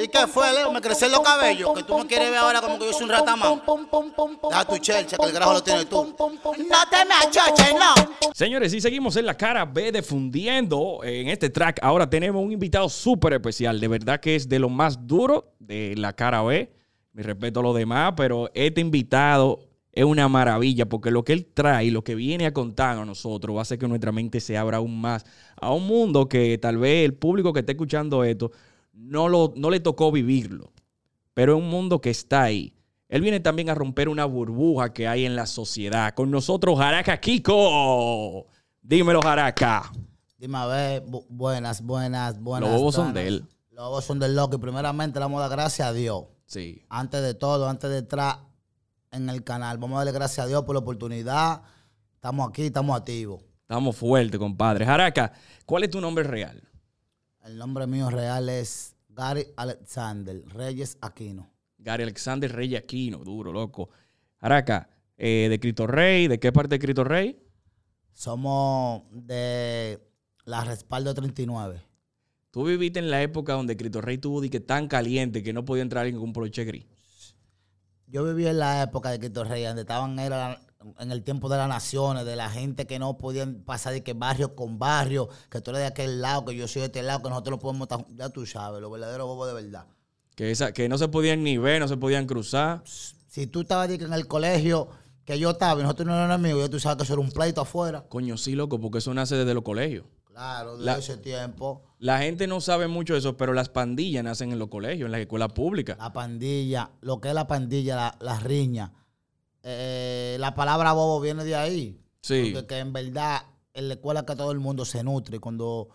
¿Y qué fue, Leo? Me crecen los cabellos. Que tú me quieres ver ahora como que yo soy un ratamán. Deja tu chelcha, que el grajo lo tienes tú. No te me achoches, no. Señores, y seguimos en la cara B difundiendo en este track. Ahora tenemos un invitado súper especial. De verdad que es de lo más duro de la cara B. Mi respeto a los demás, pero este invitado es una maravilla porque lo que él trae, lo que viene a contar a nosotros, va a hacer que nuestra mente se abra aún más a un mundo que tal vez el público que esté escuchando esto no, lo, no le tocó vivirlo, pero es un mundo que está ahí. Él viene también a romper una burbuja que hay en la sociedad. Con nosotros, Jaraca Kiko. Dímelo, Jaraca. Dime a ver, bu- buenas, buenas, buenas. Los bobos son de él. Los bobos son del loco. Y primeramente le damos las gracias a Dios. Sí. Antes de todo, antes de entrar en el canal. Vamos a darle gracias a Dios por la oportunidad. Estamos aquí, estamos activos. Estamos fuertes, compadre. Jaraca, ¿cuál es tu nombre real? El nombre mío real es Gary Alexander Reyes Aquino. Gary Alexander Rey Aquino, duro, loco. Jaraca, eh, de Cristo Rey, ¿de qué parte de Cristo Rey? Somos de la Respaldo 39. Tú viviste en la época donde Cristo Rey tuvo que tan caliente que no podía entrar en un poloche gris. Yo viví en la época de Cristo Rey, donde estaban era, en el tiempo de las naciones, de la gente que no podían pasar de que barrio con barrio, que tú eres de aquel lado, que yo soy de este lado, que nosotros no podemos estar. Ya tú sabes, los verdaderos bobos de verdad. Que, esa, que no se podían ni ver, no se podían cruzar. Si tú estabas en el colegio, que yo estaba y nosotros no éramos amigos, ya tú sabes que eso era un pleito afuera. Coño, sí, loco, porque eso nace desde los colegios. Claro, de La- ese tiempo. La gente no sabe mucho de eso, pero las pandillas nacen en los colegios, en las escuelas públicas. La pandilla, lo que es la pandilla, la, la riña. Eh, la palabra bobo viene de ahí. Sí. Porque que en verdad en la escuela que todo el mundo se nutre. Cuando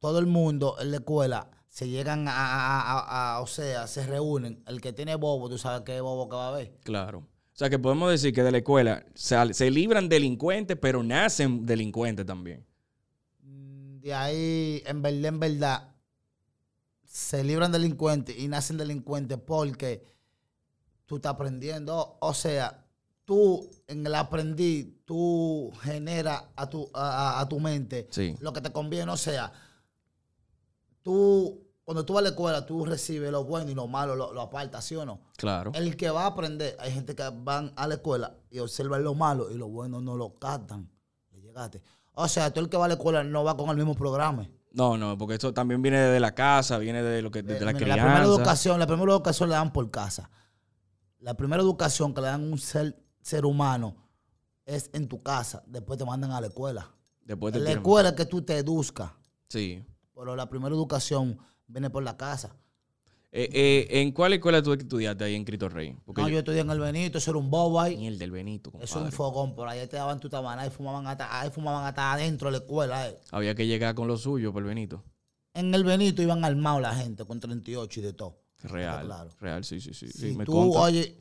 todo el mundo en la escuela se llegan a, a- a- a- o sea, se reúnen. El que tiene bobo, tú sabes qué bobo que va a haber. Claro. O sea que podemos decir que de la escuela se, se libran delincuentes, pero nacen delincuentes también. De ahí, en verdad, en verdad, se libran delincuentes y nacen delincuentes porque tú estás aprendiendo. O sea, tú en el aprendí, tú generas a tu, a, a- a tu mente Sí. lo que te conviene. O sea, tú, cuando tú vas a la escuela, tú recibes lo bueno y lo malo, lo, lo apartas, ¿sí o no? Claro. El que va a aprender, hay gente que van a la escuela y observan lo malo y lo bueno no lo captan. Le llegaste. O sea, tú el que va a la escuela no va con el mismo programa. No, no, porque eso también viene de la casa, viene de lo que de, Eh, la mira, crianza. la primera educación, la primera educación le dan por casa. La primera educación que le dan a un ser, ser humano es en tu casa. Después te mandan a la escuela. Después te En la escuela es que tú te eduzcas. Sí. Pero la primera educación viene por la casa. Eh, eh, ¿En cuál escuela tú estudiaste ahí en Cristo Rey? Porque no, yo- yo estudié en el Benito, eso era un bobo ahí. Mierda, del Benito, Eso es compadre. un fogón, por ahí te daban tu tabana, ahí fumaban hasta, ahí fumaban hasta adentro de la escuela. eh. Había que llegar con lo suyo por el Benito. En el Benito iban armados la gente con 38 y de todo. Real. claro. Real, sí, sí, sí. sí, me tú, oye,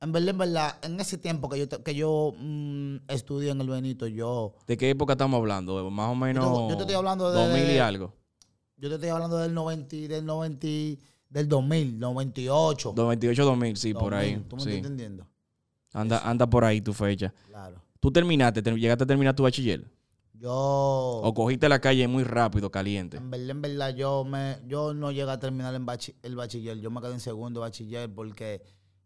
en verdad, en verdad, en ese tiempo que yo, que yo mm, estudié en el Benito, yo, ¿De qué época estamos hablando? Más o menos. Yo te- yo te estoy hablando de- 2000 y algo. yo te estoy hablando del 90, y- del 90, y- del 2000, 98. 98, 2000, sí, por 2000, ahí. ¿Tú me sí. estás entendiendo? Anda, anda por ahí tu fecha. Claro. ¿Tú terminaste, ter- llegaste a terminar tu bachiller? Yo, ¿O cogiste la calle muy rápido, caliente? en verdad, en verdad, yo, me, yo no llegué a terminar en bachi- el bachiller. Yo me quedé en segundo bachiller porque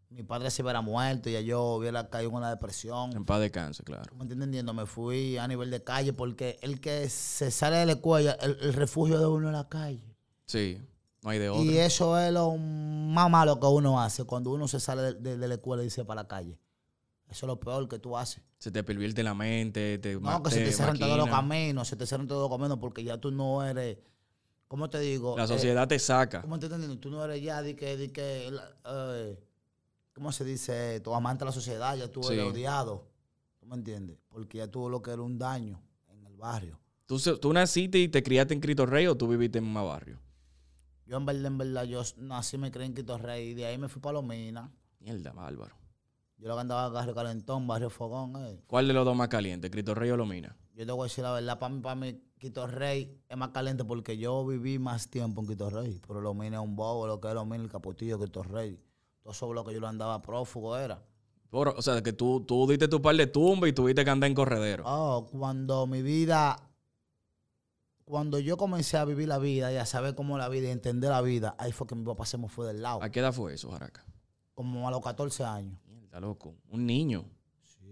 mi padre se hubiera muerto y ya yo hubiera caído en una depresión. En paz descanse, claro. ¿Tú me estás entendiendo? Me fui a nivel de calle porque el que se sale de la escuela, el, el refugio de uno es la calle. Sí, no hay de otra. Y eso es lo más malo que uno hace cuando uno se sale de, de- de la escuela y se va para la calle. Eso es lo peor que tú haces. Se te pervierte la mente, te No, que se te cierran todos los caminos, se te cierran todos los caminos porque ya tú no eres, ¿cómo te digo? La Eh, sociedad te saca. ¿Cómo te entendiendo? Tú no eres ya de que, de que eh, ¿cómo se dice? Tu amante de la sociedad, ya tú Sí. eres odiado. ¿Tú me entiendes? Porque ya tuvo lo que era un daño en el barrio. ¿Tú, ¿Tú naciste y te criaste en Cristo Rey o tú viviste en un barrio? Yo en verdad, en verdad, yo nací, me creí en Quito Rey y de ahí me fui para Lomina. Mierda, bárbaro. Yo lo que andaba en Barrio Calentón, Barrio Fogón. eh. ¿Cuál de los dos más caliente, Cristo Rey o Lomina? Yo te voy a decir la verdad, para mí, para mí, Quito Rey es más caliente porque yo viví más tiempo en Quito Rey. Pero Lomina es un bobo, lo que es Lomina, el Capotillo, Quito Rey. Todo eso lo que yo lo andaba prófugo era. Por- o sea, que tú, tú diste tu par de tumba y tuviste que andar en corredero. Oh, cuando mi vida cuando yo comencé a vivir la vida y a saber cómo la vida y entender la vida, ahí fue que mi papá se me fue del lado. ¿A qué edad fue eso, Jaraca? Como a los 14 años. Mierda, loco. Un niño.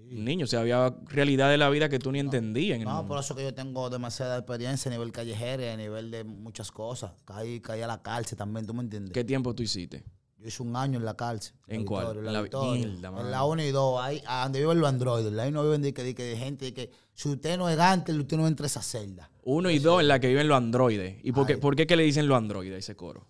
Un niño. O sea, había realidad de la vida que tú ni entendías en el No, por eso que yo tengo demasiada experiencia a nivel callejero a nivel de muchas cosas. Caí, caí a la cárcel también, ¿tú me entiendes? ¿Qué tiempo tú hiciste? Yo hice un año en la cárcel. ¿En la cuál? Victoria, En la la- Victoria. En la 1 y 2, ahí, a donde viven los androides. Ahí no viven de de gente de que si usted no es gante, usted no entra a esa celda. Uno y dos en la que viven los androides. ¿Y por qué, por qué que le dicen los androides a ese coro?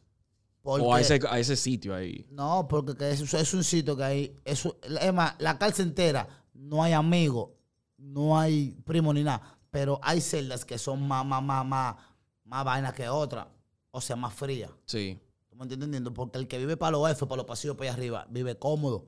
Porque, O a ese, a ese sitio ahí. No, porque que eso es un sitio que hay. Eso, es más, la cárcel entera no hay amigos, no hay primo ni nada. Pero hay celdas que son más, más, más, más, más vainas que otras. O sea, más frías. Sí. ¿Tú me estás entendiendo? Porque el que vive para los F, para los pasillos para allá arriba, vive cómodo.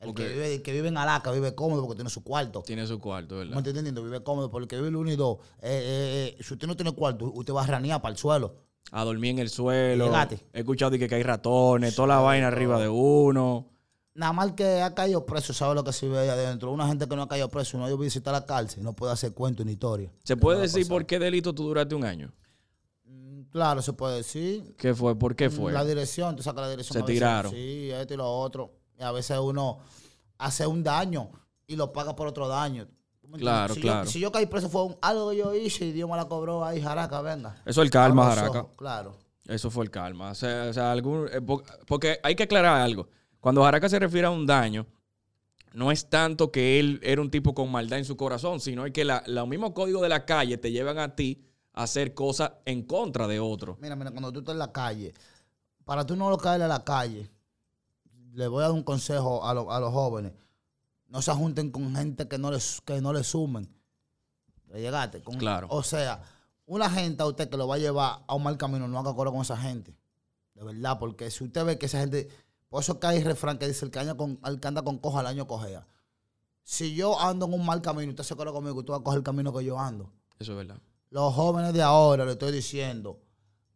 El, que, vive, el que vive en Alaca vive cómodo porque tiene su cuarto. Tiene su cuarto, ¿Tú me ¿verdad? estás entendiendo? Vive cómodo. Porque el que vive el 1 y 2, eh, eh, eh, si usted no tiene cuarto, usted va a ranear para el suelo. A dormir en el suelo. He escuchado que, que hay ratones, toda la vaina arriba de uno. Nada más que ha caído preso, sabe lo que se ve ahí adentro. Una gente que no ha caído preso, no ha ido a visitar la cárcel, no puede hacer cuento ni historia. ¿Se ¿Qué puede decir por qué delito tú duraste un año? Mm, Claro, se puede decir. ¿Qué fue? ¿Por qué fue? La dirección, tú sacas la dirección. Se a veces, tiraron. Sí, esto y lo otro. Y a veces uno hace un daño y lo paga por otro daño. Claro, si claro. Yo, si yo caí preso fue un- algo que yo hice y Dios me la cobró ahí, jaraca, venga. Eso es el calma, Jaraca. ojos, Claro. Eso fue el calma. O sea, o sea, algún, eh, po- porque hay que aclarar algo. Cuando Jaraca se refiere a un daño, no es tanto que él era un tipo con maldad en su corazón, sino es que los mismos códigos de la calle te llevan a ti hacer cosas en contra de otro. Mira, mira, cuando tú estás en la calle, para tú no lo caerle a la calle, le voy a dar un consejo a, lo- a los jóvenes. No se junten con gente que no les, que no les sumen. ¿Le llegaste? Con- Claro. O sea, una gente a usted que lo va a llevar a un mal camino, no haga coro con esa gente. De verdad, porque si usted ve que esa gente... Por eso que hay refrán que dice, el que, anda con, el que anda con coja, al año cojea. Si yo ando en un mal camino y usted se coro conmigo, tú vas a coger el camino que yo ando. Eso es verdad. Los jóvenes de ahora, le estoy diciendo,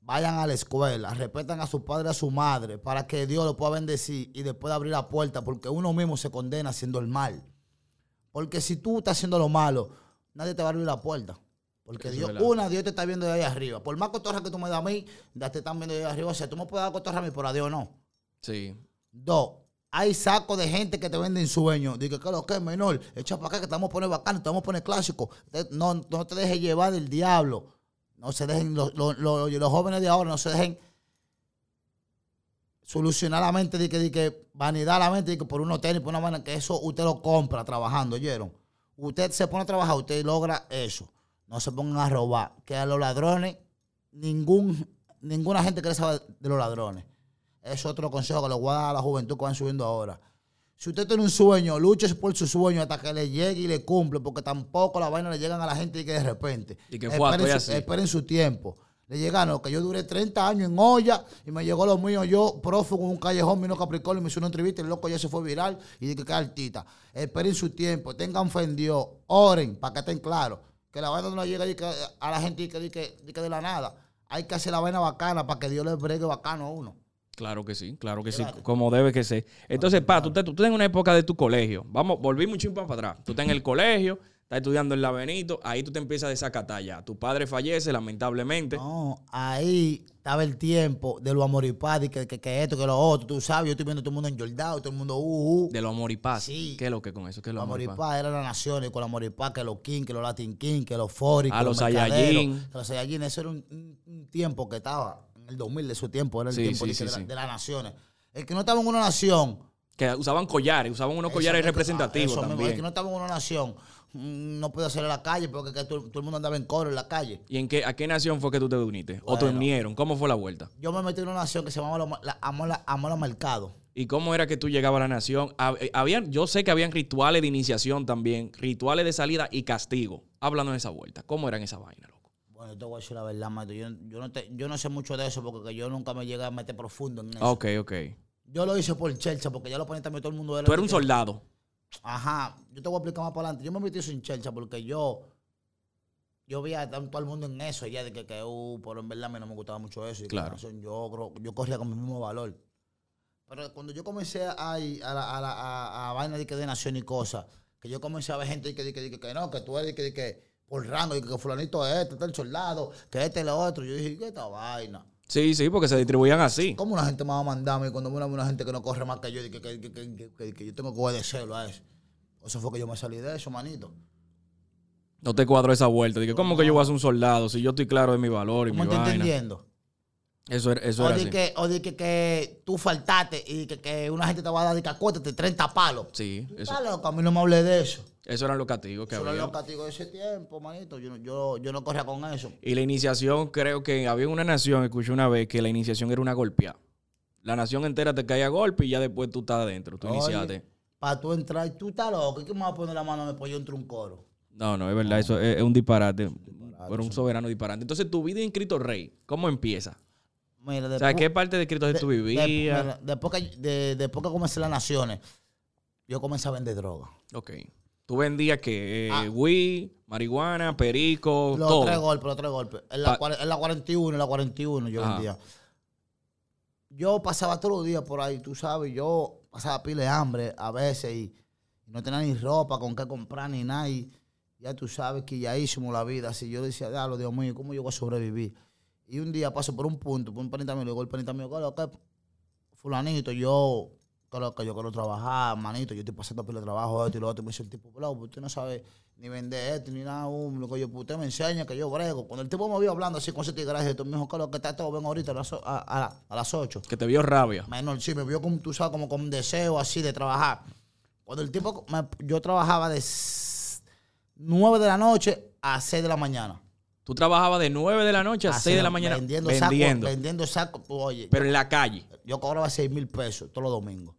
vayan a la escuela, respetan a su padre y a su madre para que Dios lo pueda bendecir y después abrir la puerta, porque uno mismo se condena haciendo el mal. Porque si tú estás haciendo lo malo, nadie te va a abrir la puerta. Porque Eso Dios, una, Dios te está viendo de ahí arriba. Por más cotorra que tú me das a mí, ya te están viendo de ahí arriba. O sea, tú me puedes dar cotorra a mí, pero a Dios no. Sí. Dos, hay sacos de gente que te venden sueños. Dice que lo que es menor, echa para acá que te vamos a poner bacano, te vamos a poner clásico. No, no te dejes llevar del diablo. No se dejen, los, los- los- jóvenes de ahora no se dejen solucionar la mente de que, que vanidad la mente de que por unos tenis, por una manera que eso usted lo compra trabajando, ¿oyeron? Usted se pone a trabajar, usted logra eso. No se pongan a robar. Que a los ladrones, ningún, ninguna gente quiere saber de los ladrones. Es otro consejo que le voy a dar a la juventud que van subiendo ahora. Si usted tiene un sueño, luche por su sueño hasta que le llegue y le cumple, porque tampoco la vaina le llegan a la gente y que de repente. Y que fue, esperen, su, así. esperen su tiempo. Le llegaron que yo duré 30 años en olla y me llegó lo mío. Yo, prófugo en un callejón, vino Capricornio, me hizo una entrevista, el loco ya se fue viral y dije que artista. Esperen su tiempo, tengan fe en Dios, oren para que estén claros. Que la vaina no le llega a la gente di que, de la nada. Hay que hacer la vaina bacana para que Dios le bregue bacano a uno. Claro que sí, claro que sí, como debe que ser. Entonces, pa, tú, te- tú estás en una época de tu colegio. Vamos, volví un chimpa para atrás. Tú estás en el colegio, estás estudiando en la Benito, ahí tú te empiezas a desacatar ya. Tu padre fallece, lamentablemente. No, ahí estaba el tiempo de lo amoripadi, que, que, que esto, que lo otro. Tú sabes, yo estoy viendo todo el mundo enjordado, todo el mundo uh, uh. De lo amor y paz. Sí. ¿Qué es lo que con eso? ¿Qué es lo Los amor y paz? Amoripá eran las naciones, con la Amoripá, que los King, que los Latin King, que los Fori, Ah, que los mercaderos, Saiyajin. que los Saiyajin. Eso era un- un tiempo que estaba, en el 2000 de su tiempo, era el Sí, tiempo sí, de, sí, de la- de las naciones. El que no estaba en una nación, Que usaban collares, usaban unos collares eso representativos eso también. el que no estaba en una nación, mm, no podía salir a la calle porque que todo, todo el mundo andaba en coro en la calle. ¿Y en qué, a qué nación fue que tú te uniste? ¿O te unieron? ¿Cómo fue la vuelta? Yo me metí en una nación que se llamaba la, la, Amola, Amola Mercado. ¿Y cómo era que tú llegabas a la nación? Hab- eh, Habían, yo sé que habían rituales de iniciación también, rituales de salida y castigo. Hablando de esa vuelta. ¿Cómo eran esa vaina, loco? Bueno, yo te voy a decir la verdad, maestro. Yo, yo, no te- yo no sé mucho de eso porque que yo nunca me llegué a meter profundo en eso. Ok, ok. Yo lo hice por Chelcha porque ya lo ponía también todo el mundo. Tú eras un soldado. Ajá, yo te voy a explicar más para adelante. Yo me metí sin Chelcha porque yo yo vi a todo el mundo en eso ya de que, que uh, pero en verdad a mí no me gustaba mucho eso. Y Claro. razón yo, creo- yo corría con mi mismo valor. Pero cuando yo comencé a, a, la, a, la, a, a vaina de, que de nación y cosas, que yo comencé a ver gente de que, de que, de que, que no, que tú eres de que, de que por rango, y que fulanito es este, este es el soldado, que este es lo otro. Yo dije, ¿qué esta vaina? Sí, sí, porque se distribuían así. ¿Cómo una gente me va a mandar a mí cuando una, una gente que no corre más que yo y que, que, que, que, yo tengo que obedecerlo a eso? Eso fue que yo me salí de eso, manito. No te cuadro esa vuelta. Dije, ¿cómo que yo voy a ser un soldado si yo estoy claro de mi valor y mi ¿Cómo te vaina? entendiendo? Eso eso O era de, así. que, o de que, que tú faltaste y que, que una gente te va a dar de que acuéstate 30 palos. Sí, eso, Está loco, a mí no me hablé de eso. Eso eran los castigos que Eso había. los castigos de ese tiempo, manito. Yo, no- yo, yo no corría con eso. Y la iniciación, creo que había una nación, escuché una vez, que la iniciación era una golpeada. La nación entera te cae a golpe y ya después tú estás adentro, tú Oye. iniciaste. Para tú entrar, tú estás loco. ¿Y qué me va a poner la mano mí pues yo entro un coro? No, no, es verdad, eso es, es un disparate. Pero un soberano disparate. Entonces, tu vida en Cristo Rey, ¿cómo empieza? Mira, O después, sea, ¿qué parte de Cristo Rey tú de- vivías? mira, después, que, de- después que comencé las naciones, yo comencé a vender droga. Ok. Tú vendías que Ah. weed, marihuana, perico, Los todo. tres golpes, los tres golpes. En la, en la 41, en la 41 yo Ajá. vendía. Yo pasaba todos los días por ahí, tú sabes, yo pasaba pile de hambre a veces y, no tenía ni ropa con qué comprar ni nada. Y ya tú sabes que ya hicimos la vida. Así yo decía, diablo, Dios mío, ¿cómo yo voy a sobrevivir? Y un día paso por un punto, por un panita mío, le digo al panita mío, ¿qué? Fulanito, yo creo que yo quiero trabajar, manito, yo estoy pasando pile de trabajo, esto y lo otro. Y me dice el tipo, "Bro, usted no sabe ni vender esto, ni nada, um, lo que yo, usted me enseña que yo brego. Cuando el tipo me vio hablando así con ese tigre, tú me dijo, Carlos, que está todo, ven ahorita a las, a, a- a las 8. Que te vio rabia. Menor, sí, me vio como, tú sabes, como con un deseo así de trabajar. Cuando el tipo, me- yo trabajaba de 9 de la noche a 6 de la mañana. Tú trabajabas de 9 de la noche a 6 de la mañana Vendiendo vendiendo. sacos, vendiendo sacos. Tú, Oye, pero en la calle. yo cobraba 6 mil pesos todos los domingos.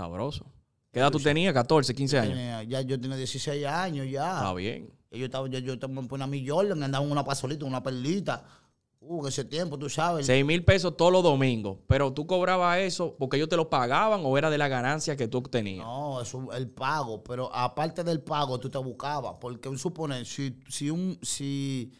Sabroso. ¿Qué edad tú tenías? 14, 15 años. Tenía- ya yo tenía 16 años ya. Está bien. Yo estaba, yo, yo estaba en mi Jordan, andaba en una pasolita, una perlita. Uh, en ese tiempo, tú sabes. 6 mil pesos todos los domingos. Pero tú cobrabas eso porque ellos te lo pagaban o era de la ganancia que tú obtenías. No, eso el pago, pero aparte del pago tú te buscabas, porque un suponer, si, si un si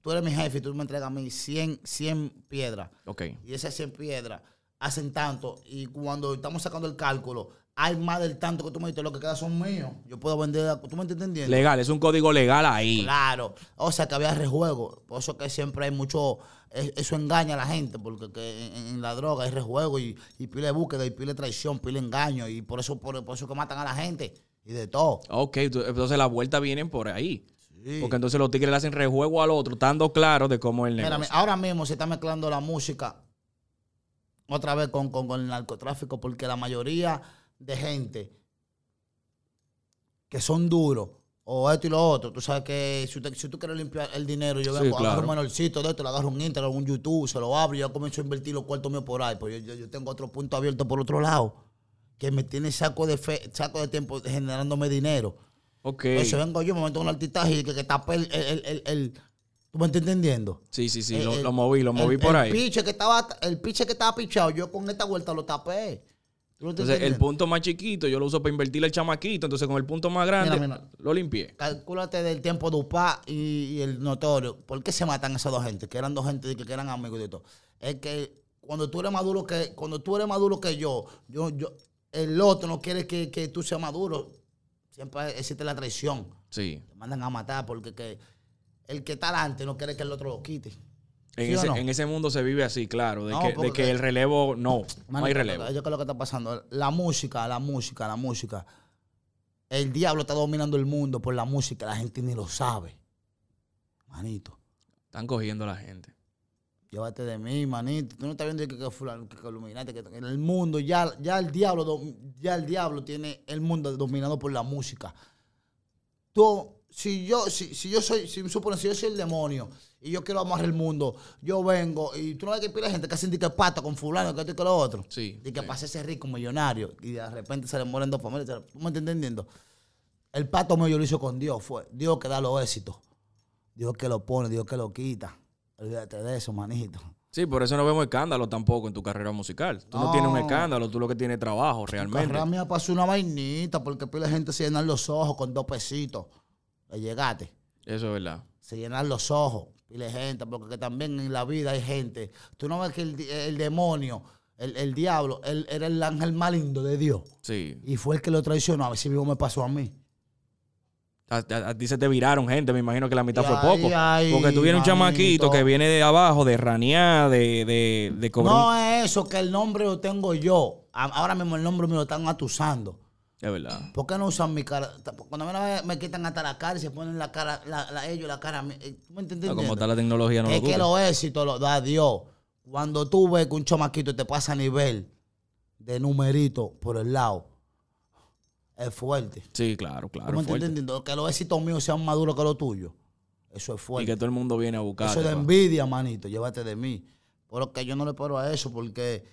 tú eres mi jefe y tú me entregas a mí 100, 100 piedras Ok. y esas 100 piedras hacen tanto y cuando estamos sacando el cálculo hay más del tanto que tú me dices, lo que queda son míos. Yo puedo vender, ¿tú me estás entendiendo? Legal, es un código legal ahí. Claro, o sea que había rejuego, por eso que siempre hay mucho, es- eso engaña a la gente, porque que en, en la droga hay rejuego y, y pile de búsqueda y pile de traición, pile de engaño, y por eso, por, por eso que matan a la gente, y de todo. Ok, entonces las vueltas vienen por ahí. Sí. Porque entonces los tigres le hacen rejuego al otro, estando claro de cómo es el Mira, negocio. ahora mismo se está mezclando la música otra vez con, con- con el narcotráfico, porque la mayoría de gente que son duros, o esto y lo otro, tú sabes que si, usted- si tú quieres limpiar el dinero, yo Sí, vengo, agarro claro. un menorcito de esto, le agarro un Instagram, un YouTube, se lo abro y yo comienzo a invertir los cuartos míos por ahí, pues yo, yo- yo tengo otro punto abierto por otro lado, que me tiene saco de fe, saco de tiempo generándome dinero. Ok. Entonces vengo yo, me meto un artistaje y que, que el, el, el, el- ¿Tú me estás entendiendo? Sí, sí, sí, El- lo, moví, lo moví el- por el ahí. Piche que estaba, el piche que estaba pichado, yo con esta vuelta lo tapé. ¿Tú no estás Entonces, el punto más chiquito yo lo uso para invertirle el chamaquito. Entonces, con el punto más grande, Mira, mira. lo limpié. Calcúlate del tiempo de UPA y, y el notorio. ¿Por qué se matan esas dos gente? Que eran dos gente que eran amigos de todo. Es que cuando tú eres maduro que, cuando tú eres maduro que yo, yo, yo, el otro no quiere que, que tú seas maduro. Siempre existe la traición. Sí. Te mandan a matar porque que el que está adelante no quiere que el otro lo quite. En, ¿Sí o ese, no? en ese mundo se vive así, claro. De, No, que, de que el relevo, no, no hay relevo. Yo creo lo que está pasando. La música, la música, la música. El diablo está dominando el mundo por la música. La gente ni lo sabe. Manito, Están cogiendo a la gente. llévate de mí, manito. Tú no estás viendo que, que, fulano, que, que Illuminati, que, que en el mundo ya, ya el diablo ya el diablo tiene el mundo dominado por la música. Tú, si yo, si, si yo soy, si supone, si yo soy el demonio y yo quiero amarrar el mundo, yo vengo y tú no ves que pila gente que hacen de que pato con fulano, que esto y que lo otro. Sí. Y que sí. pase ese rico millonario y de repente se le mueren dos familias. ¿Tú me estás entendiendo? El pato mío yo lo hice con Dios. Fue Dios que da los éxitos. Dios que lo pone, Dios que lo quita. Olvídate de eso, manito. Sí, por eso no vemos escándalo tampoco en tu carrera musical. Tú no, No. tienes un escándalo, tú lo que tienes es trabajo, La realmente. carrera mía pasó una vainita porque pila gente se llenan los ojos con dos pesitos. Le llegaste. Eso es verdad. Se llenan los ojos. Pile gente, porque que también en la vida hay gente. Tú no ves que el, demonio, el, el diablo, él era el ángel más lindo de Dios. Sí. Y fue el que lo traicionó. A ver si mismo me pasó a mí. A, a- a ti se te viraron gente, me imagino que la mitad Y fue ahí, poco. ahí, porque tú vienes un chamaquito que viene de abajo, de ranear, de, de, de cobrar. No es eso, que el nombre lo tengo yo. Ahora mismo el nombre me lo están atusando. Es verdad. ¿Por qué no usan mi cara? Cuando me, me quitan hasta la cara y se ponen la cara, la, la- ellos la cara. eh, ¿Tú me entiendes? No, como está la tecnología, no es lo que dudes. los éxitos los da Dios. Cuando tú ves que un chamaquito te pasa a nivel de numerito por el lado, es fuerte. Sí, claro, ¿Tú claro. me entendiendo? Que los éxitos míos sean más duros que los tuyos. Eso es Y fuerte. que todo el mundo viene a buscar. Eso es de envidia, manito. Llévate de mí. Pero que yo no le paro a eso porque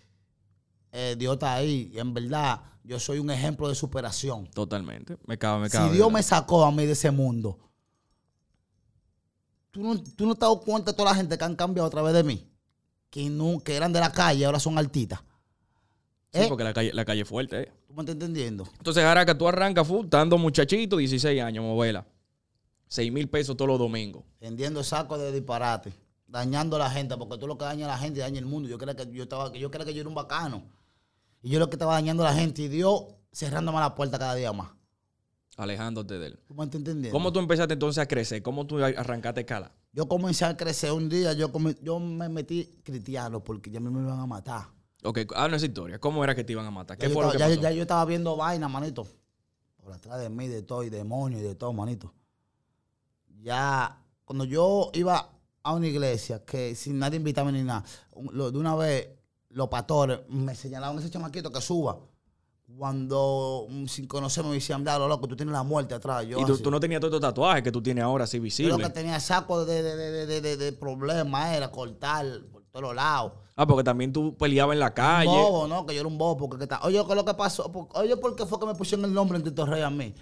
eh, Dios está ahí. Y en verdad, yo soy un ejemplo de superación. Totalmente. Me cabe, me Si cabe. Dios ¿verdad? me sacó a mí de ese mundo, ¿tú no, tú no te has dado cuenta de toda la gente que han cambiado a través de mí? Que, no, que eran de la calle, ahora son artistas. Sí, ¿Eh? porque la calle, la calle es fuerte, ¿eh? ¿Tú me estás entendiendo? Entonces, Jaraca, tú arrancas, fu, dando muchachito, 16 años, movela. 6 mil pesos todos los domingos. Vendiendo sacos de disparate, dañando a la gente, porque tú lo que daña a la gente daña el mundo. Yo creía que yo estaba, yo creía que yo era un bacano. Y yo lo que estaba dañando a la gente y Dios cerrándome la puerta cada día más. Alejándote de él. ¿Tú me estás entendiendo? ¿Cómo tú empezaste entonces a crecer? ¿Cómo tú arrancaste escala? Yo comencé a crecer un día, yo, come- yo me metí cristiano porque ya me iban a matar. Ok, háblanos esa historia. ¿Cómo era que te iban a matar? Ya ¿Qué yo fue lo estaba- que ya, pasó? ya yo estaba viendo vaina, manito. Por atrás de mí, de todo, y demonio y de todo, manito. Ya, cuando yo iba a una iglesia, que sin nadie invitarme ni nada, de una vez los pastores me señalaban ese chamaquito que suba. Cuando mm, sin conocerme me decían, dale, loco, tú tienes la muerte atrás. Yo, y tú, no tenías todos estos tatuajes que tú tienes ahora así Yo lo que tenía saco de, de, de, de, de- problemas era cortar por todos lados. Ah, porque también tú peleabas en la calle. bobo, ¿no? Que yo era un bobo. Porque, que ta- oye, ¿qué es lo que pasó? Oye, ¿por qué fue que me pusieron el nombre en Tito Rey a mí?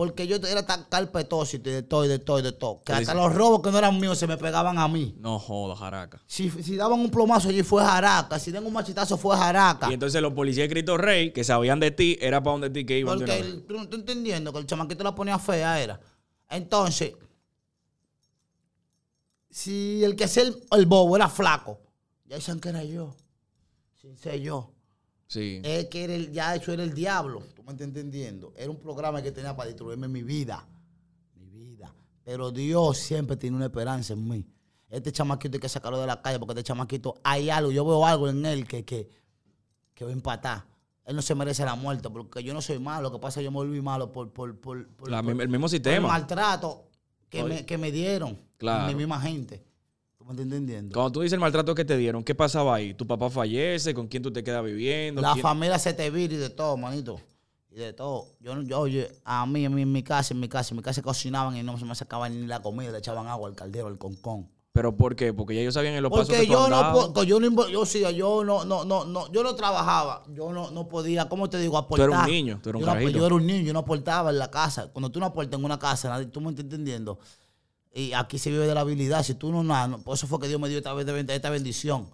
Porque yo era tan carpetoso y de todo, y de todo, y de todo. Que hasta los robos que no eran míos se me pegaban a mí. No jodas, Jaraca. Si, si daban un plomazo allí fue jaraca. Si dan un machetazo fue jaraca. Y entonces los policías de Cristo Rey, que sabían de ti, era para donde ti que iban Porque el, tú no estás entendiendo que el chamaquito la ponía fea era. Entonces, si el que hacía el, el bobo era flaco, ya dicen que era yo. Sin ser yo. Sí. Es que era el- ya eso era el diablo. ¿Tú me estás entendiendo? Era un programa que tenía para destruirme mi vida. Mi vida. Pero Dios siempre tiene una esperanza en mí. Este chamaquito hay que sacarlo de la calle porque este chamaquito hay algo. Yo veo algo en él que, que, que va a empatar. Él no se merece la muerte porque yo no soy malo. Lo que pasa es que yo me volví malo por, por, por, por- La- el mismo por el sistema. maltrato que me, que me dieron. Claro. Mi misma gente. ¿Tú me estás entendiendo? Cuando tú dices el maltrato que te dieron, ¿qué pasaba ahí? ¿Tu papá fallece? ¿Con quién tú te quedas viviendo? La ¿Quién- familia se te vira y de todo, manito. Y de todo. Yo, no- yo, oye, a mí, a mí, en mi casa, en mi casa, en mi casa cocinaban y no se me sacaban ni la comida, le echaban agua al caldero, al concón. ¿Pero por qué? Porque ya ellos sabían en los pasos Porque que tú yo no, po- que yo no, yo sí, yo no, no, no, no, yo no trabajaba, yo no, no podía, ¿cómo te digo? Tú Aportar. eras un niño, tú eras un yo, no- yo era un niño, yo no aportaba en la casa. Cuando tú no aportas en una casa, nadie, tú me estás entendiendo. Y aquí se vive de la habilidad. Si tú no, nada, no- por eso fue que Dios me dio esta, vez- esta bendición.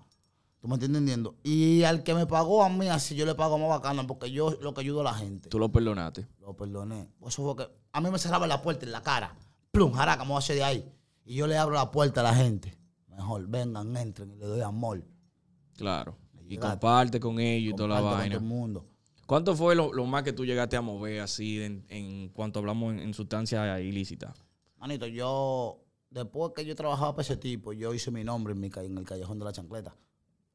¿Tú me estás entendiendo? Y al que me pagó a mí, así yo le pago más bacano, porque yo lo que ayudo a la gente. Tú lo perdonaste. Lo perdoné. Por eso fue que a mí me cerraba la puerta en la cara. Plum, jaraca, me voy a hacer de ahí. Y yo le abro la puerta a la gente. Mejor, vengan, entren y le doy amor. Claro. Y comparte con ellos y toda la Comparto con vaina. todo el mundo. ¿Cuánto fue lo, lo más que tú llegaste a mover así en, en cuanto hablamos en, en sustancia ilícita? Manito, yo, después que yo trabajaba para ese tipo, yo hice mi nombre en, mi, ca- en el callejón de la chancleta.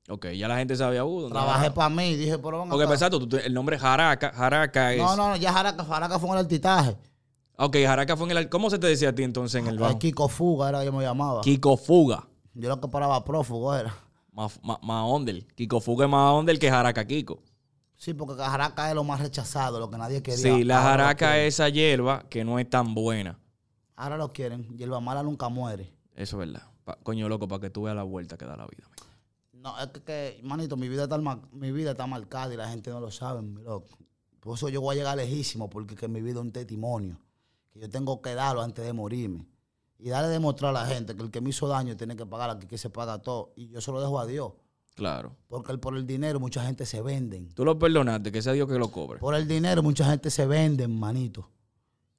Ok, ya la gente sabía. Uh, ¿dónde Trabajé para mí y dije, pero venga Ok, acá. exacto. tú te- el nombre Jaraca, Jaraca es. No, no, no, ya Jaraca, Jaraca fue en el altitaje. Ok, Jaraca fue en el. ¿Cómo se te decía a ti entonces en el El banco? Kiko Fuga era que me llamaba. Kiko Fuga. Yo lo que paraba prófugo era. Más, más, más ondel. Kiko Fuga es más ondel que Jaraca Kiko. Sí, porque Jaraca es lo más rechazado, lo que nadie quería. Sí, la Jaraca es esa hierba que no es tan buena. Ahora lo quieren. Hierba mala nunca muere. Eso es verdad. Pa- coño loco, para que tú veas la vuelta que da la vida. amigo. No, es que, que, manito, mi vida, está mi vida está marcada y la gente no lo sabe, mi loco. Por eso yo voy a llegar lejísimo, porque que mi vida es un testimonio. Que yo tengo que darlo antes de morirme. Y darle a demostrar a la gente que el que me hizo daño tiene que pagar, aquí que se paga todo. Y yo se lo dejo a Dios. Claro. Porque el- por el dinero mucha gente se venden. Tú lo perdonaste, que sea Dios que lo cobre. Por el dinero mucha gente se venden, manito.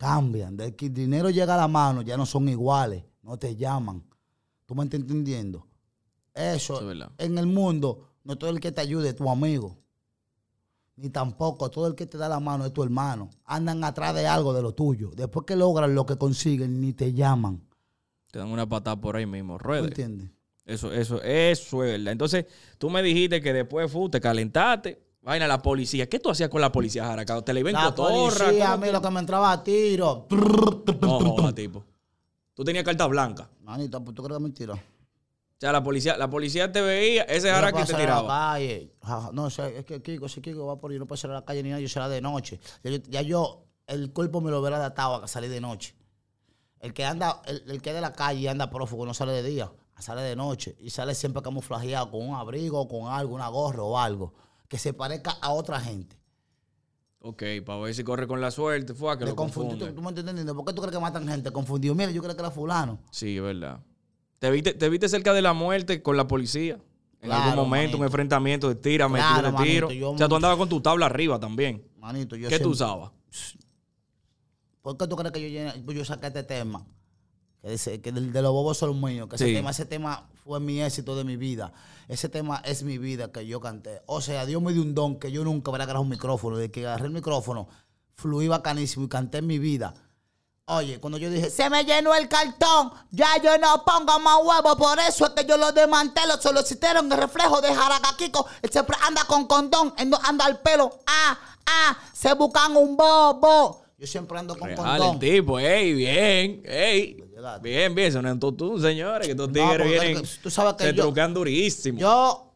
Cambian. De que el dinero llega a la mano, ya no son iguales. No te llaman. ¿Tú me estás entendiendo? Eso, es en el mundo, no todo el que te ayude es tu amigo. ni tampoco todo el que te da la mano es tu hermano. Andan atrás de algo de lo tuyo. Después que logran lo que consiguen, ni te llaman. Te dan una patada por ahí mismo, ¿Tú ruede. entiendes? Eso, eso, eso es verdad. Entonces, tú me dijiste que después fu, te calentaste. Vaina, la policía. ¿Qué tú hacías con la policía, Jaracao? ¿Te la iba en La cotorra? policía, a ¿Cómo mí lo que me entraba a tiro. No, joda, tipo. Tú tenías carta blanca. Manito, pues tú crees que es mentira. O sea, la policía, la policía te veía, ese Yo no Jaraca puedo te salir a la tiraba. calle. Ja, ja, No, o sea, es que Kiko, si Kiko va por ahí, no puede salir a la calle ni nada, yo será de noche. Ya yo, ya yo, el cuerpo me lo hubiera adaptado a salir de noche. El que anda, el, el que es de la calle y anda prófugo no sale de día, sale de noche. Y sale siempre camuflajeado con un abrigo, con algo, una gorra o algo. Que se parezca a otra gente. Ok, para ver si corre con la suerte, fue a que lo confunde. ¿tú, tú me estás entendiendo? ¿Por qué tú crees que matan gente? Confundido. Mira, yo creo que era fulano. Sí, es verdad. ¿Te viste, ¿Te viste cerca de la muerte con la policía? En Claro, algún momento, un enfrentamiento de tírame, Claro, tiro de tiro. manito, yo- o sea, tú andabas con tu tabla arriba también. Manito, yo ¿Qué tú usabas? ¿Por qué tú crees que yo, yo saqué este tema? Que, dice, que del- de, los bobos son míos. Que Sí. ese, tema, ese tema fue mi éxito de mi vida. Ese tema es mi vida que yo canté. O sea, Dios me dio un don que yo nunca hubiera agarrado un micrófono. De que agarré el micrófono, fluí bacanísimo y canté mi vida. Oye, cuando yo dije, se me llenó el cartón, ya yo no pongo más huevo, por eso es que yo lo desmantelo, solo existieron el reflejo de Jaracaquico, él siempre anda con condón, él no anda al pelo, ah, ah, se buscan un bobo. Yo siempre ando con Real, condón. el tipo, ey, bien, ey. Llegaste. Bien, bien, son tú, tú, señores, que estos tigres vienen, tú sabes que se yo- trucan durísimo. Yo,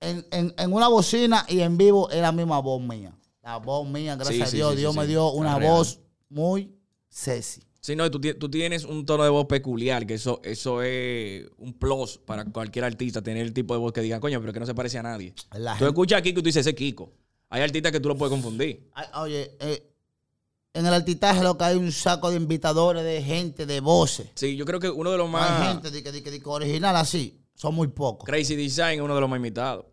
en, en- en una bocina y en vivo, es la misma voz mía. La voz mía, gracias Sí, a Dios, sí, Dios me dio una real. voz muy sexy. Sí, no, tú, tú tienes un tono de voz peculiar, que eso, eso es un plus para cualquier artista, tener el tipo de voz que digan, coño, pero que no se parece a nadie. La Tú gente- escuchas a Kiko y tú dices, ese es Kiko. Hay artistas que tú lo puedes confundir. Ay, oye, eh, en el artitaje lo que hay un saco de invitadores, de gente, de voces. Sí, yo creo que uno de los No hay más... gente de que, de original así. Son muy pocos. Crazy Design es uno de los más imitados.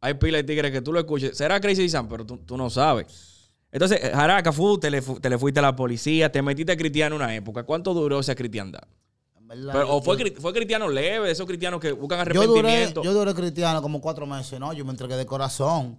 Hay pila de tigres que tú lo escuches. Será Crazy Design, pero tú, tú no sabes. Entonces, eh, Jaraca, fu, te, le, fu- te le fuiste a la policía, te metiste a cristiano una época. ¿Cuánto duró esa cristiandad? Verdad, Pero, yo- ¿O fue, yo- fue cristiano leve, esos cristianos que buscan yo duré, arrepentimiento? yo duré cristiano como cuatro meses, ¿no? Yo me entregué de corazón.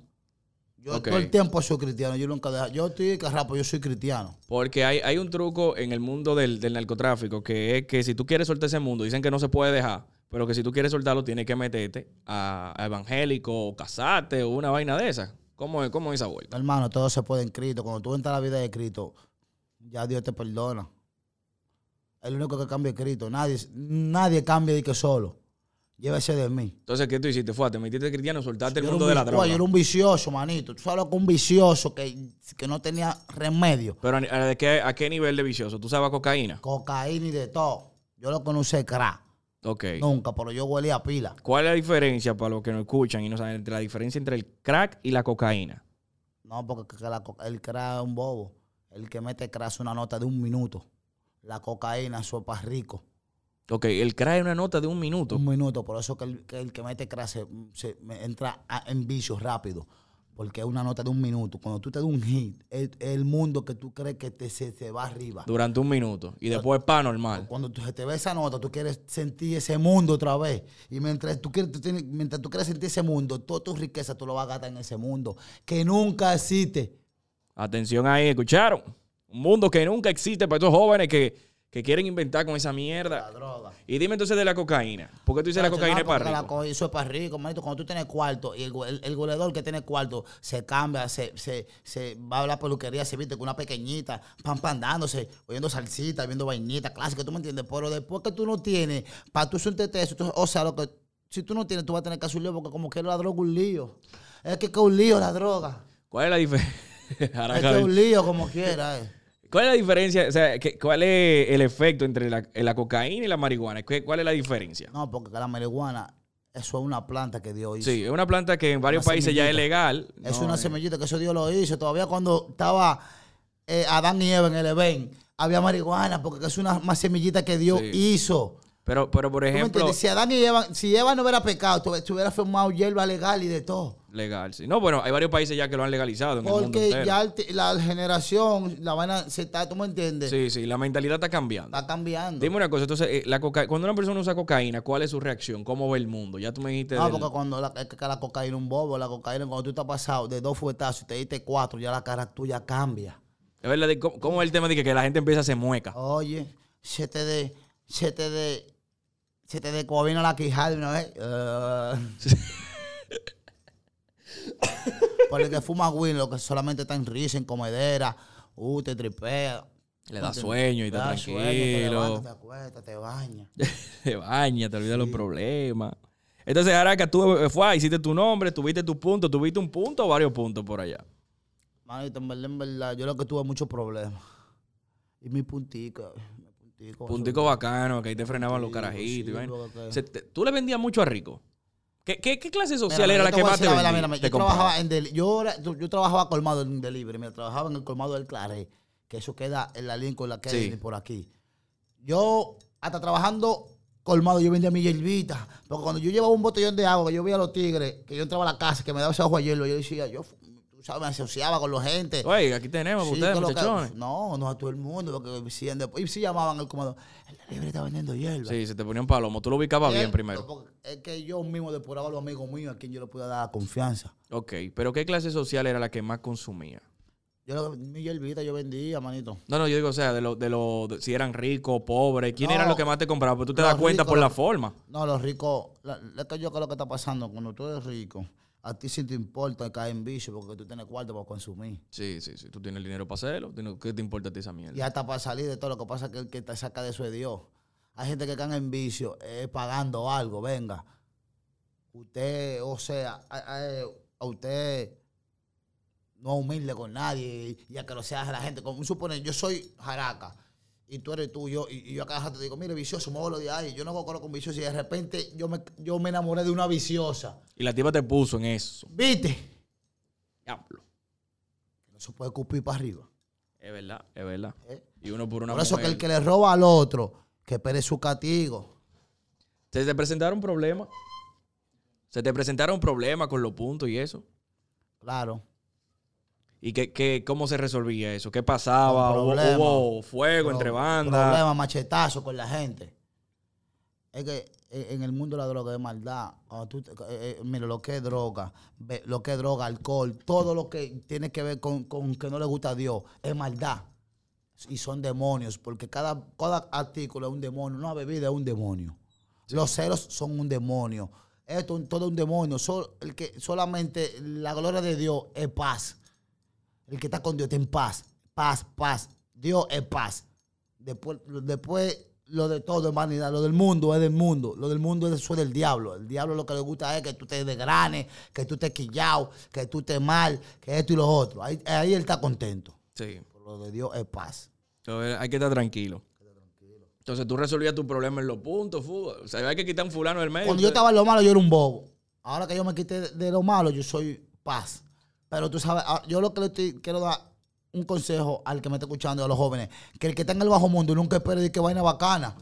Yo todo el tiempo soy cristiano. Yo nunca dejo. Yo estoy carrapo, yo soy cristiano. Porque hay, hay un truco en el mundo del, del narcotráfico que es que si tú quieres soltar ese mundo, dicen que no se puede dejar, pero que si tú quieres soltarlo, tienes que meterte a, a evangélico o casarte o una vaina de esa. ¿Cómo es, cómo es esa vuelta? Hermano, todo se puede en Cristo. Cuando tú entras a la vida de Cristo, ya Dios te perdona. El único que cambia es Cristo. Nadie, nadie cambia de que solo. Llévese de mí. Entonces, ¿qué tú hiciste? Fue, te metiste cristiano, soltaste el Yo mundo un de la droga. Yo era un vicioso, manito. Tú sabes lo que un vicioso que, que no tenía remedio. Pero ¿a, qué, ¿a qué nivel de vicioso? ¿Tú sabes cocaína? Cocaína y de todo. Yo lo conocí crack. Ok. Nunca, pero yo huelía a pila. ¿Cuál es la diferencia para los que no escuchan y no saben entre la diferencia entre el crack y la cocaína? No, porque la el crack es un bobo. El que mete crack es una nota de un minuto. La cocaína eso es para rico. Ok, el crack es una nota de un minuto. Un minuto, por eso que el que, el que mete crack se, entra a- en vicio rápido. Porque es una nota de un minuto. Cuando tú te das un hit, es, es el mundo que tú crees que te, se, se va arriba. Durante un minuto. Y después pa normal. Cuando tú, se te ve esa nota, tú quieres sentir ese mundo otra vez. Y mientras tú quieres, tú tienes- mientras tú quieres sentir ese mundo, toda tu riqueza tú lo vas a gastar en ese mundo. Que nunca existe. Atención ahí, ¿escucharon? Un mundo que nunca existe para estos jóvenes que, que quieren inventar con esa La mierda. droga. Y dime entonces de la cocaína. ¿Por qué tú dices la cocaína no, es para la rico? co- Eso es para rico, manito. Cuando tú tienes cuarto y el, el, el goleador que tiene cuarto se cambia, se, se, se va a la peluquería, se viste con una pequeñita, pan pan dándose, oyendo salsita, viendo vainita clásica, ¿tú me entiendes? Pero después que tú no tienes, para tú suntete eso, tú- o sea, lo que, si tú no tienes, tú vas a tener que hacer un lío porque como que la droga un lío. Es que es un lío la droga. ¿Cuál es la diferencia? Es que es un lío como quiera. eh. ¿Cuál es la diferencia? O sea, ¿qué- ¿cuál es el efecto entre la, la cocaína y la marihuana? ¿Qué- ¿Cuál es la diferencia? No, porque la marihuana, eso es una planta que Dios hizo. Sí, es una planta que en varios Una países ya es legal. Es No, una eh, semillita que eso Dios lo hizo. Todavía cuando estaba eh, Adán y Eva en el Edén, había marihuana, porque es una más semillita que Dios Sí. hizo. Pero, pero por ¿Tú ejemplo? Si Adán y Eva, si Eva no hubiera pecado, tu- se hubiera formado hierba legal y de todo. legal, sí. No, bueno, hay varios países ya que lo han legalizado en el mundo Porque entero. ya el la generación, la vaina se está, ¿tú me entiendes? Sí, sí, la mentalidad está cambiando. Está cambiando. Dime una cosa, entonces, eh, la coca- cuando una persona usa cocaína, ¿cuál es su reacción? ¿Cómo ve el mundo? Ya tú me dijiste. No, del- porque cuando la, la cocaína es un bobo, la cocaína cuando tú estás pasado de dos fuetazos y te diste cuatro, ya la cara tuya cambia. Es verdad, ¿cómo, es el tema de que, que la gente empieza a hacer mueca? Oye, se te de, se te de, se te decobina la quijada de una vez. Por el que fuma Win, lo que solamente está en risa, en comedera, uh, te tripea. Le da sueño y te da sueño, te tranquilo. levantas, te acuestas, te bañas. Te baña, te olvidas los problemas. Entonces, Araca, tú eh, fue, hiciste tu nombre, tuviste tu punto, tuviste un punto o varios puntos por allá. Manito, en verdad, en verdad, yo lo que tuve muchos problemas. Y mi puntico, puntico. Bacano, que ahí te frenaban los carajitos. y sí, vaina. porque- Se te- ¿Tú le vendías mucho a Rico? ¿Qué, qué, qué clase social mira, era la que más te vendía? verdad, mira, te yo trabajaba en del, yo, era- yo, yo trabajaba colmado en delivery, mira, trabajaba en el colmado del Claret, que eso queda en la Lincoln, la Kennedy, Sí. por aquí. Yo, hasta trabajando colmado, yo vendía mi hierbita, porque cuando yo llevaba un botellón de agua, que yo veía a los tigres, que yo entraba a la casa, que me daba ese ojo a hielo, yo decía, yo, tú sabes, me asociaba con la gente. Oye, aquí tenemos Sí, ustedes, lo que- muchachones. no, no a todo el mundo, porque decían después, y sí llamaban al comedor, el delivery está vendiendo hierba. Sí, se te ponía un palomo. Tú lo ubicabas bien primero. Es que yo mismo depuraba a los amigos míos a quien yo le pueda dar confianza. Ok, pero ¿qué clase social era la que más consumía? Yo mi hierbita yo vendía, manito. No, no, yo digo, o sea, de lo, de lo, de- si eran ricos, pobres, ¿quién No, era lo que más te compraba? Pues tú te los das cuenta ricos, por la los- forma. No, los ricos, la- es que yo creo lo que está pasando cuando tú eres rico, a ti sí te importa caer en vicio porque tú tienes cuarto para consumir. Sí, sí, sí. Tú tienes el dinero para hacerlo. ¿Qué te importa a ti esa mierda? Y hasta para salir de todo lo que pasa es que el que te saca de eso es Dios. Hay gente que cae en vicio eh, pagando algo, venga. Usted, o sea, a, a- a usted no es humilde con nadie y, a que lo sea la gente. Como supone, yo soy jaraca y tú eres tú, yo, y, y yo a cada rato te digo, mire, vicioso, muévelo de ahí. Yo no hago con vicioso y de repente yo me, yo me enamoré de una viciosa. Y la tipa te puso en eso. ¿Viste? Diablo. No se puede escupir para arriba. Es verdad, es verdad. ¿eh? Y uno por una Por eso que el que le roba al otro, que espere su castigo. ¿Se te presentaron problemas? ¿Se te presentaron problemas con los puntos y eso? Claro. ¿Y qué, qué, cómo se resolvía eso? ¿Qué pasaba? ¿Hubo, problemas. fuego entre bandas? Problema, machetazo con la gente. Es que eh, en el mundo de la droga es maldad. Tú eh, eh, mira, lo que es droga, lo que es droga, alcohol, todo lo que tiene que ver con, con que no le gusta a Dios, es maldad. Y son demonios, porque cada, cada artículo es un demonio. Una bebida es un demonio. Los celos son un demonio. Esto es todo un demonio. Sol- el que solamente la gloria de Dios es paz. El que está con Dios está en paz. Paz, paz. Dios es paz. Después, después lo de todo es vanidad. Lo del mundo es del mundo. Lo del mundo es del diablo. El diablo lo que le gusta es que tú te desgranes, que tú estés quillado, que tú estés mal, que esto y lo otro. Ahí, ahí él está contento. Sí. Pero lo de Dios es paz. Entonces, hay que estar tranquilo. Entonces tú resolvías tu problema en los puntos. fu- O sea, hay que quitar un fulano del medio. Cuando yo estaba en lo malo, yo era un bobo. Ahora que yo me quité de lo malo, yo soy paz. Pero tú sabes, ah, yo lo que le estoy- quiero dar un consejo al que me está escuchando, a los jóvenes, que el que está en el bajo mundo nunca espere de que vaina bacana.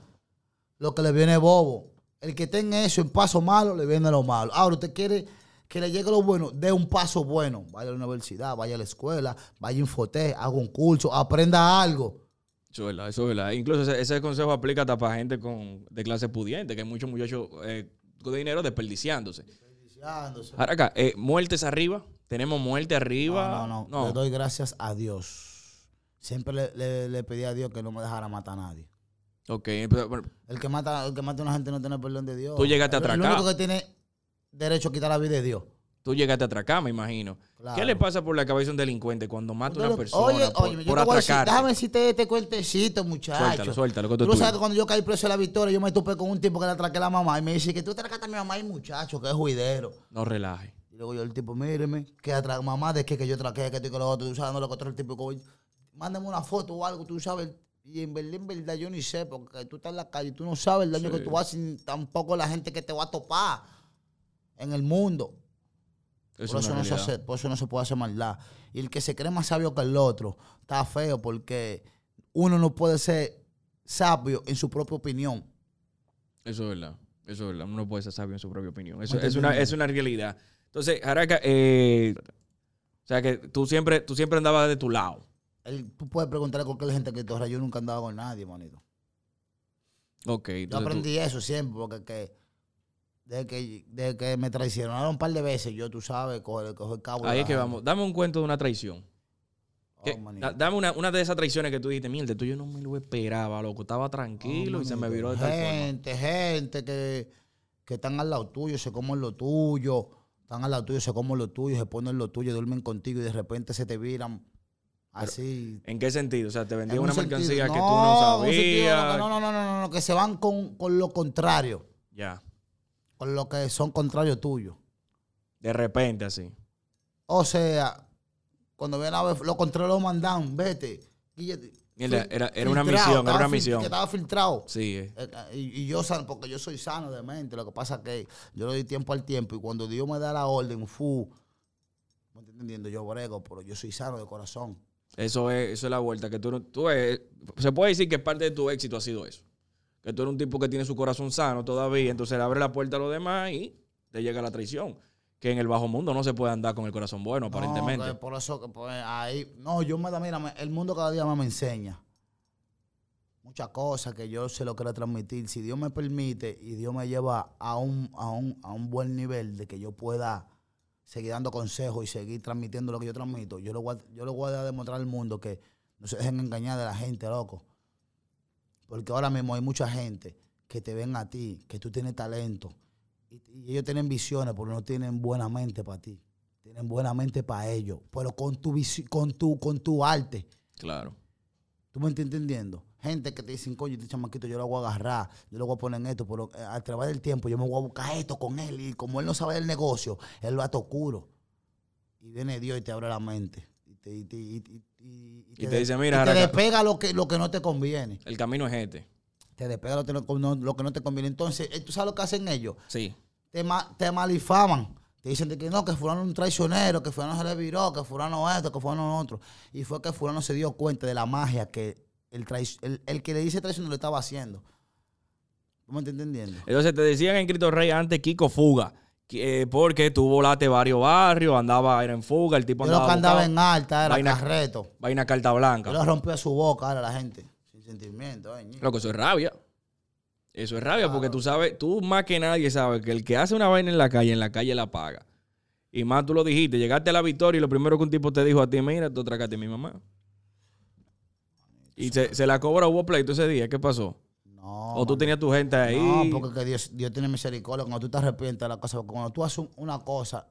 Lo que le viene bobo. El que tenga eso en paso malo, le viene lo malo. Ahora, usted quiere que le llegue lo bueno, dé un paso bueno. Vaya a la universidad, vaya a la escuela, vaya a Infoté, haga un curso, aprenda algo. Eso es verdad, eso es verdad. Incluso ese, ese consejo aplica hasta para gente con, de clase pudiente, que hay muchos muchachos eh, con dinero desperdiciándose. Ahora acá, eh, muertes arriba. Tenemos muerte arriba. No, no, no, Le doy gracias a Dios. Siempre le, le- le pedí a Dios que no me dejara matar a nadie. Ok, pero- pero- El que mata, el que mata a una gente no tiene perdón de Dios. Tú llegaste a El- El atracar. único que tiene derecho a quitar la vida es Dios. tú llegaste a atracar, me imagino. Claro. ¿Qué le pasa por la cabeza a un delincuente cuando mata a una persona oye, por, oye, yo por atracar? déjame decirte este cuentecito, muchacho. Suéltalo, suéltalo, que Tú no sabes que cuando yo caí preso en la victoria, yo me topé con un tipo que le atraqué a la mamá y me dice que tú atracaste a mi mamá y muchacho, que es juidero. No relaje. Y luego yo el tipo, míreme, que atra mamá, de que, que yo traqué, que esto y que lo otro, tú sabes, no lo que otro el tipo, mándame una foto o algo, tú sabes. Y en verdad, en verdad, yo ni sé, porque tú estás en la calle, tú no sabes el daño Sí. que tú haces, ni tampoco la gente que te va a topar en el mundo. Es Por eso, no se hace, por eso no se puede hacer maldad. Y el que se cree más sabio que el otro está feo porque uno no puede ser sabio en su propia opinión. Eso es verdad. Eso es verdad. Uno no puede ser sabio en su propia opinión. Eso es una, es una realidad. Entonces, Jaraca, eh, o sea que tú siempre, tú siempre andabas de tu lado. Él- tú puedes preguntarle a cualquier gente que torra. Yo nunca andaba con nadie, manito. Ok. Yo tú- aprendí eso siempre, porque que, desde, que, desde que me traicionaron un par de veces, yo, tú sabes, coger, coger cabo. ahí es que gente. vamos. Dame un cuento de una traición. Oh, da- dame una, una de esas traiciones que tú dijiste, mierda, tú yo no me lo esperaba, loco. Estaba tranquilo Oh, y se me viró de tal forma. Gente, gente que, que están al lado tuyo, se comen lo tuyo. Están al lado tuyo, se comen lo tuyo, se ponen lo tuyo, duermen contigo y de repente se te viran así. ¿En qué sentido? O sea, te vendían En una sentido- mercancía que tú no, sentido, sabías. No, no, no, no, no, no, que se van con, con lo contrario, Ya. con lo que son contrarios tuyos. De repente, así. O sea, cuando ven a ver, lo contrario lo mandan, vete. Guille, Mierda, era- era una misión, era estaba una misión. Que estaba filtrado. Sí. eh. Eh, Y, y yo porque yo soy sano de mente. Lo que pasa es que yo le doy tiempo al tiempo y cuando Dios me da la orden, fu, ¿me estás entendiendo? Yo brego, pero yo soy sano de corazón. Eso es, eso es la vuelta. Que tú, no- tú eres- se puede decir que parte de tu éxito ha sido eso. Que tú eres un tipo que tiene su corazón sano todavía, entonces le abre la puerta a los demás y te llega la traición. Que en el bajo mundo no se puede andar con el corazón bueno, aparentemente. No, por eso que pues, ahí, no, yo me da, mira, el mundo cada día más me enseña muchas cosas que yo se lo quiero transmitir. Si Dios me permite y Dios me lleva a un, a un, a un buen nivel de que yo pueda seguir dando consejos y seguir transmitiendo lo que yo transmito, yo voy a, yo le voy a demostrar al mundo que no se dejen engañar de la gente, loco. Porque ahora mismo hay mucha gente que te ven a ti, que tú tienes talento. Y, y ellos tienen visiones, pero no tienen buena mente para ti. Tienen buena mente para ellos. Pero con tu, con tu, con tu arte. Claro. ¿Tú me estás entendiendo? Gente que te dicen, coño, este chamaquito yo lo voy a agarrar, yo lo voy a poner en esto, pero eh, a través del tiempo yo me voy a buscar esto con él. Y como él no sabe del negocio, él lo hace oscuro. Y viene Dios y te abre la mente. Y te, y te- y- y- y- Y te dice, mira, y te despega lo que, lo que no te conviene. El camino es este. Te despega lo que no, no- lo que no te conviene. Entonces, eh, ¿tú sabes lo que hacen ellos? Sí. Te, ma- te malifaman. Te dicen de que no, que fulano es un traicionero, que fulano se le viró, que fulano esto, que fulano otro. Y fue que fulano se dio cuenta de la magia que el, el, el que le dice traicionero lo estaba haciendo. ¿Tú me estás entendiendo? Entonces te decían en Cristo Rey antes Kiko Fuga. que, eh, porque tú volaste varios barrios, andaba, era en fuga, el tipo Yo lo andaba. que andaba buscado, en alta era Vaina- carreto. Vaina carta blanca. Yo lo rompí a su boca ahora la gente. Sin sentimiento. ñi. Loco, eso es rabia. Eso es rabia porque tú sabes, tú más que nadie sabes que el que hace una vaina en la calle, en la calle la paga. Y más tú lo dijiste, llegaste a la victoria y lo primero que un tipo te dijo a ti, mira, tú atracaste a mi mamá. Y se, se la cobra, hubo pleito ese día, ¿qué pasó? No. o tú tenías tu gente ahí. No, porque que Dios, Dios tiene misericordia cuando tú te arrepientes de la cosa. Porque cuando tú haces un- una cosa,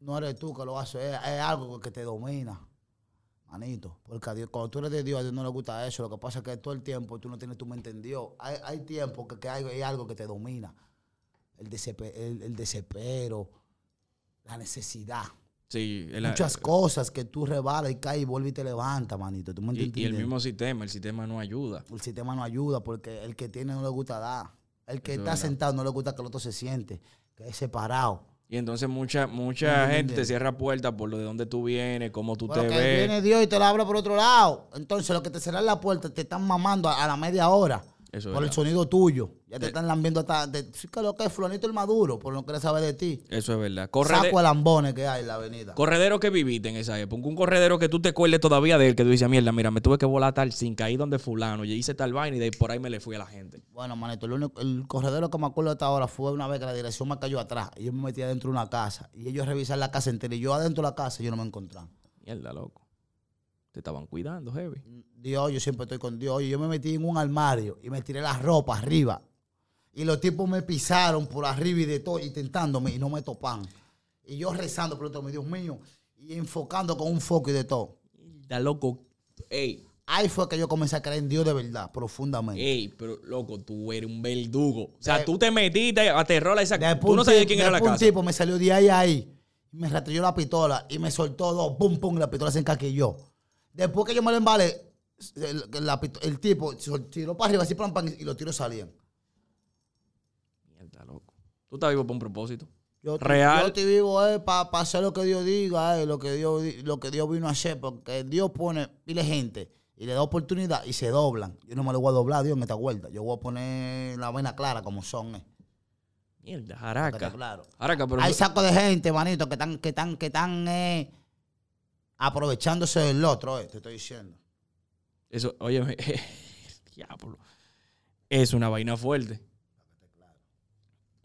no eres tú que lo haces, es, es algo que te domina. Manito. Porque a Dios, cuando tú eres de Dios, a Dios no le gusta eso. Lo que pasa es que todo el tiempo tú no tienes tu mente en Dios. Hay, hay tiempo que, que hay, hay algo que te domina. El, desepe- el, el desespero, la necesidad. Sí, el- Muchas cosas que tú rebalas y caes y vuelves y te levantas, manito. ¿Tú me y, y el mismo sistema, el sistema no ayuda. el sistema no ayuda porque el que tiene no le gusta dar. El que Eso está sentado no le gusta que el otro se siente, que es separado. Y entonces mucha, mucha gente te cierra puertas por lo de dónde tú vienes, cómo tú te que ves. viene Dios y te la abre por otro lado. Entonces, lo que te cerran la puerta te están mamando a, a la media hora Eso es por el verdad. sonido tuyo. Ya te Eh. están lambiendo hasta. Sí, que lo que es Fulanito el Maduro, por no querer saber de ti. Eso es verdad. Correde- Saco de lambones que hay en la avenida. corredero que viviste en esa época. Un corredero que tú te acuerdes todavía de él, que tú dices, mierda, mira, me tuve que volar tal sin caer donde fulano. Y hice tal vaina y de ahí por ahí me le fui a la gente. Bueno, manito, el, único- el corredero que me acuerdo hasta ahora fue una vez que la dirección me cayó atrás. Y yo me metí adentro de una casa. Y ellos revisaron la casa entera. Y yo adentro de la casa, yo no me encontraba. Mierda, loco. Te estaban cuidando, heavy. Dios, yo siempre estoy con Dios. Yo me metí en un armario y me tiré la ropa arriba. Y los tipos me pisaron por arriba y de todo, intentándome y no me topan. Y yo rezando por otro, Dios mío, y enfocando con un foco y de todo. Mierda, loco. Ey, Ahí fue que yo comencé a creer en Dios de verdad, profundamente. ey, pero loco, tú eres un verdugo. O sea, De- tú te metiste, aterró la esa. Tú un no sabías tipo- quién era la después un tipo me salió de ahí a ahí. Me rastrilló la pistola y me soltó dos, pum, pum, y la pistola se encaquilló. Después que yo me lo embalé, el, pito- el tipo tiró para arriba así, pam, pam, y los tiros salían. Mierda, loco. Tú estás vivo por un propósito. Yo, Real. Yo estoy vivo para hacer lo que Dios diga, eh, lo, que Dios, di- lo que Dios vino a hacer, porque Dios pone, pile gente y le da oportunidad y se doblan. Yo no me lo voy a doblar, Dios, en esta vuelta. Yo voy a poner la vaina clara como son. Eh. Mierda, Jaraca. claro. Jaraca, pero Hay sacos de gente, manito, que están, que están, que están eh, aprovechándose del otro, eh, te estoy diciendo. eso, oye, diablo. Es una vaina fuerte.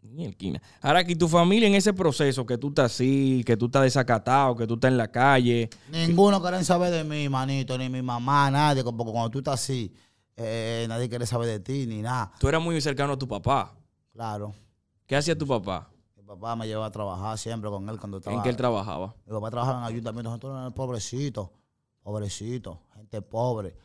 Mierquina. Ahora que tu familia en ese proceso, que tú estás así, que tú estás desacatado, que tú estás en la calle, Ninguno quiere saber de mí, manito, ni mi mamá, nadie, porque cuando tú estás así, eh, nadie quiere saber de ti, ni nada. tú eras muy cercano a tu papá. Claro. ¿Qué hacía tu papá? Mi papá me llevaba a trabajar siempre con él cuando estaba. ¿En qué él trabajaba? Mi papá trabajaba en ayuntamientos, nosotros éramos pobrecitos, pobrecitos, gente pobre.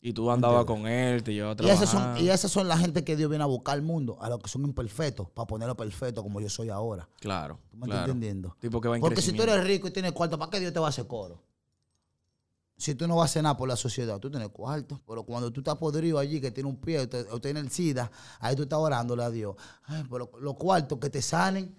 Y tú andabas con él, te llevaba a Y esas, trabajar. son, y esas son la gente que Dios viene a buscar al mundo, a los que son imperfectos, para ponerlo perfecto como yo soy ahora. Claro, ¿Tú me claro. estás entendiendo? Tipo que va en Porque si tú eres rico y tienes cuarto, ¿para qué Dios te va a hacer coro? Si tú no vas a nada por la sociedad, tú tienes cuarto. Pero cuando tú estás podrido allí, que tiene un pie o, te- o tiene el SIDA, ahí tú estás orándole a Dios. Ay, pero los cuartos que te sanen,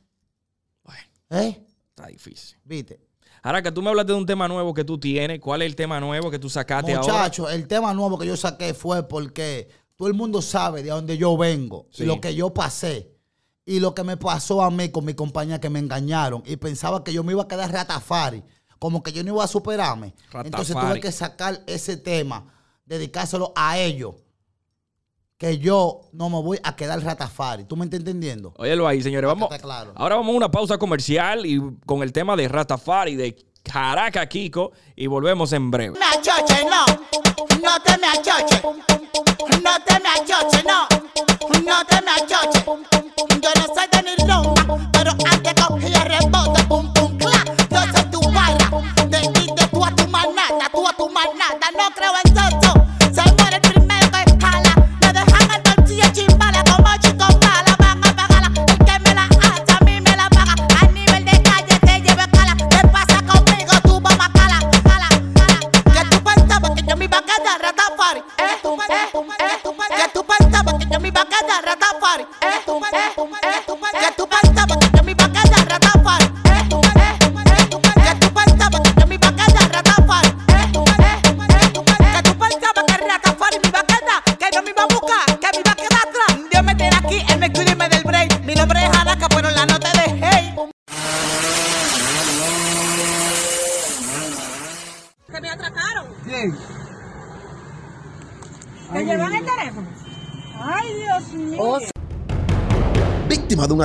Bueno, ¿eh? está difícil. ¿Viste? Ahora que tú me hablas de un tema nuevo que tú tienes, ¿cuál es el tema nuevo que tú sacaste ahora? Muchachos, el tema nuevo que yo saqué fue porque todo el mundo sabe de dónde yo vengo Sí. y lo que yo pasé. Y lo que me pasó a mí con mi compañía que me engañaron y pensaba que yo me iba a quedar ratafari, como que yo no iba a superarme. Entonces Ratafari. tuve que sacar ese tema, dedicárselo a ellos, que yo no me voy a quedar ratafari. ¿Tú me estás entendiendo? Óyelo ahí, señores. Vamos, está claro. Ahora vamos a una pausa comercial y con el tema de Rastafari, de Jaraca Kiko, y volvemos en breve. me achoche, no. No te me achoche. No te me achoche, no. No te me achoche.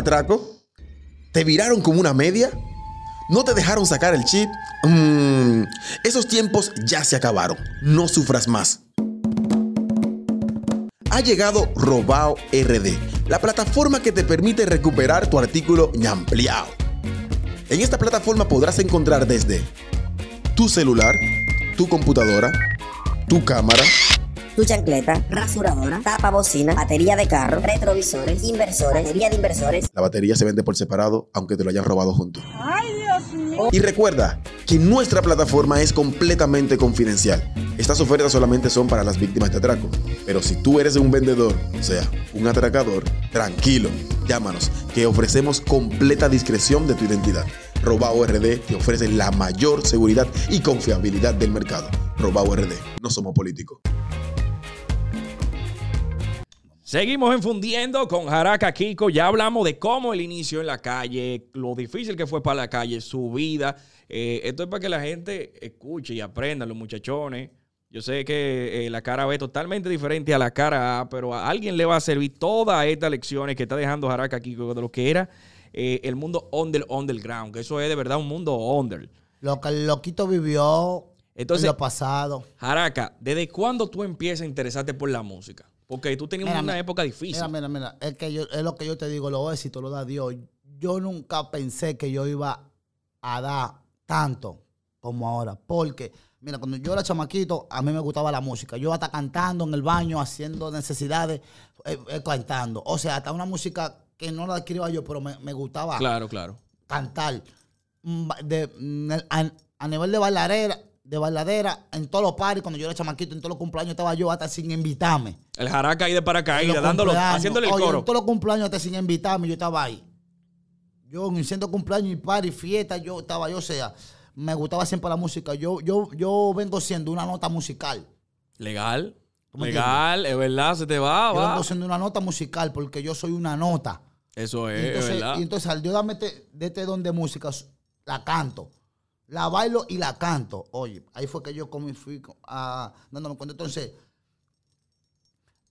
Atraco? ¿Te viraron como una media? ¿No te dejaron sacar el chip? Mm, esos tiempos ya se acabaron. No sufras más. Ha llegado Robao RD, la plataforma que te permite recuperar tu artículo ñampliao. En esta plataforma podrás encontrar desde tu celular, tu computadora, tu cámara, tu chancleta, rasuradora, tapa bocina, batería de carro, retrovisores, inversores, batería de inversores, la batería se vende por separado aunque te lo hayan robado junto. Ay, Dios mío. Y recuerda que nuestra plataforma es completamente confidencial. Estas ofertas solamente son para las víctimas de atraco. Pero si tú eres un vendedor, o sea, un atracador, tranquilo, llámanos, que ofrecemos completa discreción de tu identidad. Robao RD te ofrece la mayor seguridad y confiabilidad del mercado. Robao RD, no somos políticos. Seguimos enfundiendo con Jaraca Kiko. Ya hablamos de cómo el inicio en la calle, lo difícil que fue para la calle, su vida. Eh, esto es para que la gente escuche y aprenda, los muchachones. Yo sé que eh, la cara B es totalmente diferente a la cara A, pero a alguien le va a servir todas estas lecciones que está dejando Jaraca Kiko de lo que era eh, el mundo under, underground, que eso es de verdad un mundo under. Lo que el loquito vivió Entonces- en lo pasado. Jaraca, ¿desde cuándo tú empiezas a interesarte por la música? Porque tú tenías Mira, una mira, época difícil. Mira, mira, mira. Es, que yo, es lo que yo te digo, los éxitos lo da Dios. Yo nunca pensé que yo iba a dar tanto como ahora. Porque, mira, cuando yo era chamaquito, a mí me gustaba la música. Yo hasta cantando en el baño, haciendo necesidades, eh, eh, cantando. O sea, hasta una música que no la adquiría yo, pero me, me gustaba Claro, claro. cantar. Mm, De, a, a nivel de bailadera, de bailadera, en todos los paris, cuando yo era chamaquito, en todos los cumpleaños estaba yo hasta sin invitarme. El jaraca ahí de paracaídas, dándolo, haciéndole el Oye, coro. en todos los cumpleaños hasta sin invitarme, yo estaba ahí. Yo en haciendo cumpleaños y party, fiesta, yo estaba yo, o sea, me gustaba siempre la música. Yo, yo, yo vengo siendo una nota musical. Legal. ¿Tú me Legal, es verdad, se te va, Yo va. ando haciendo una nota musical porque yo soy una nota. Eso Y es, es entonces, verdad. y entonces al yo darme este- de este don de música, la canto. La bailo y la canto. Oye, ahí fue que yo comí, fui a, dándome cuenta. Entonces,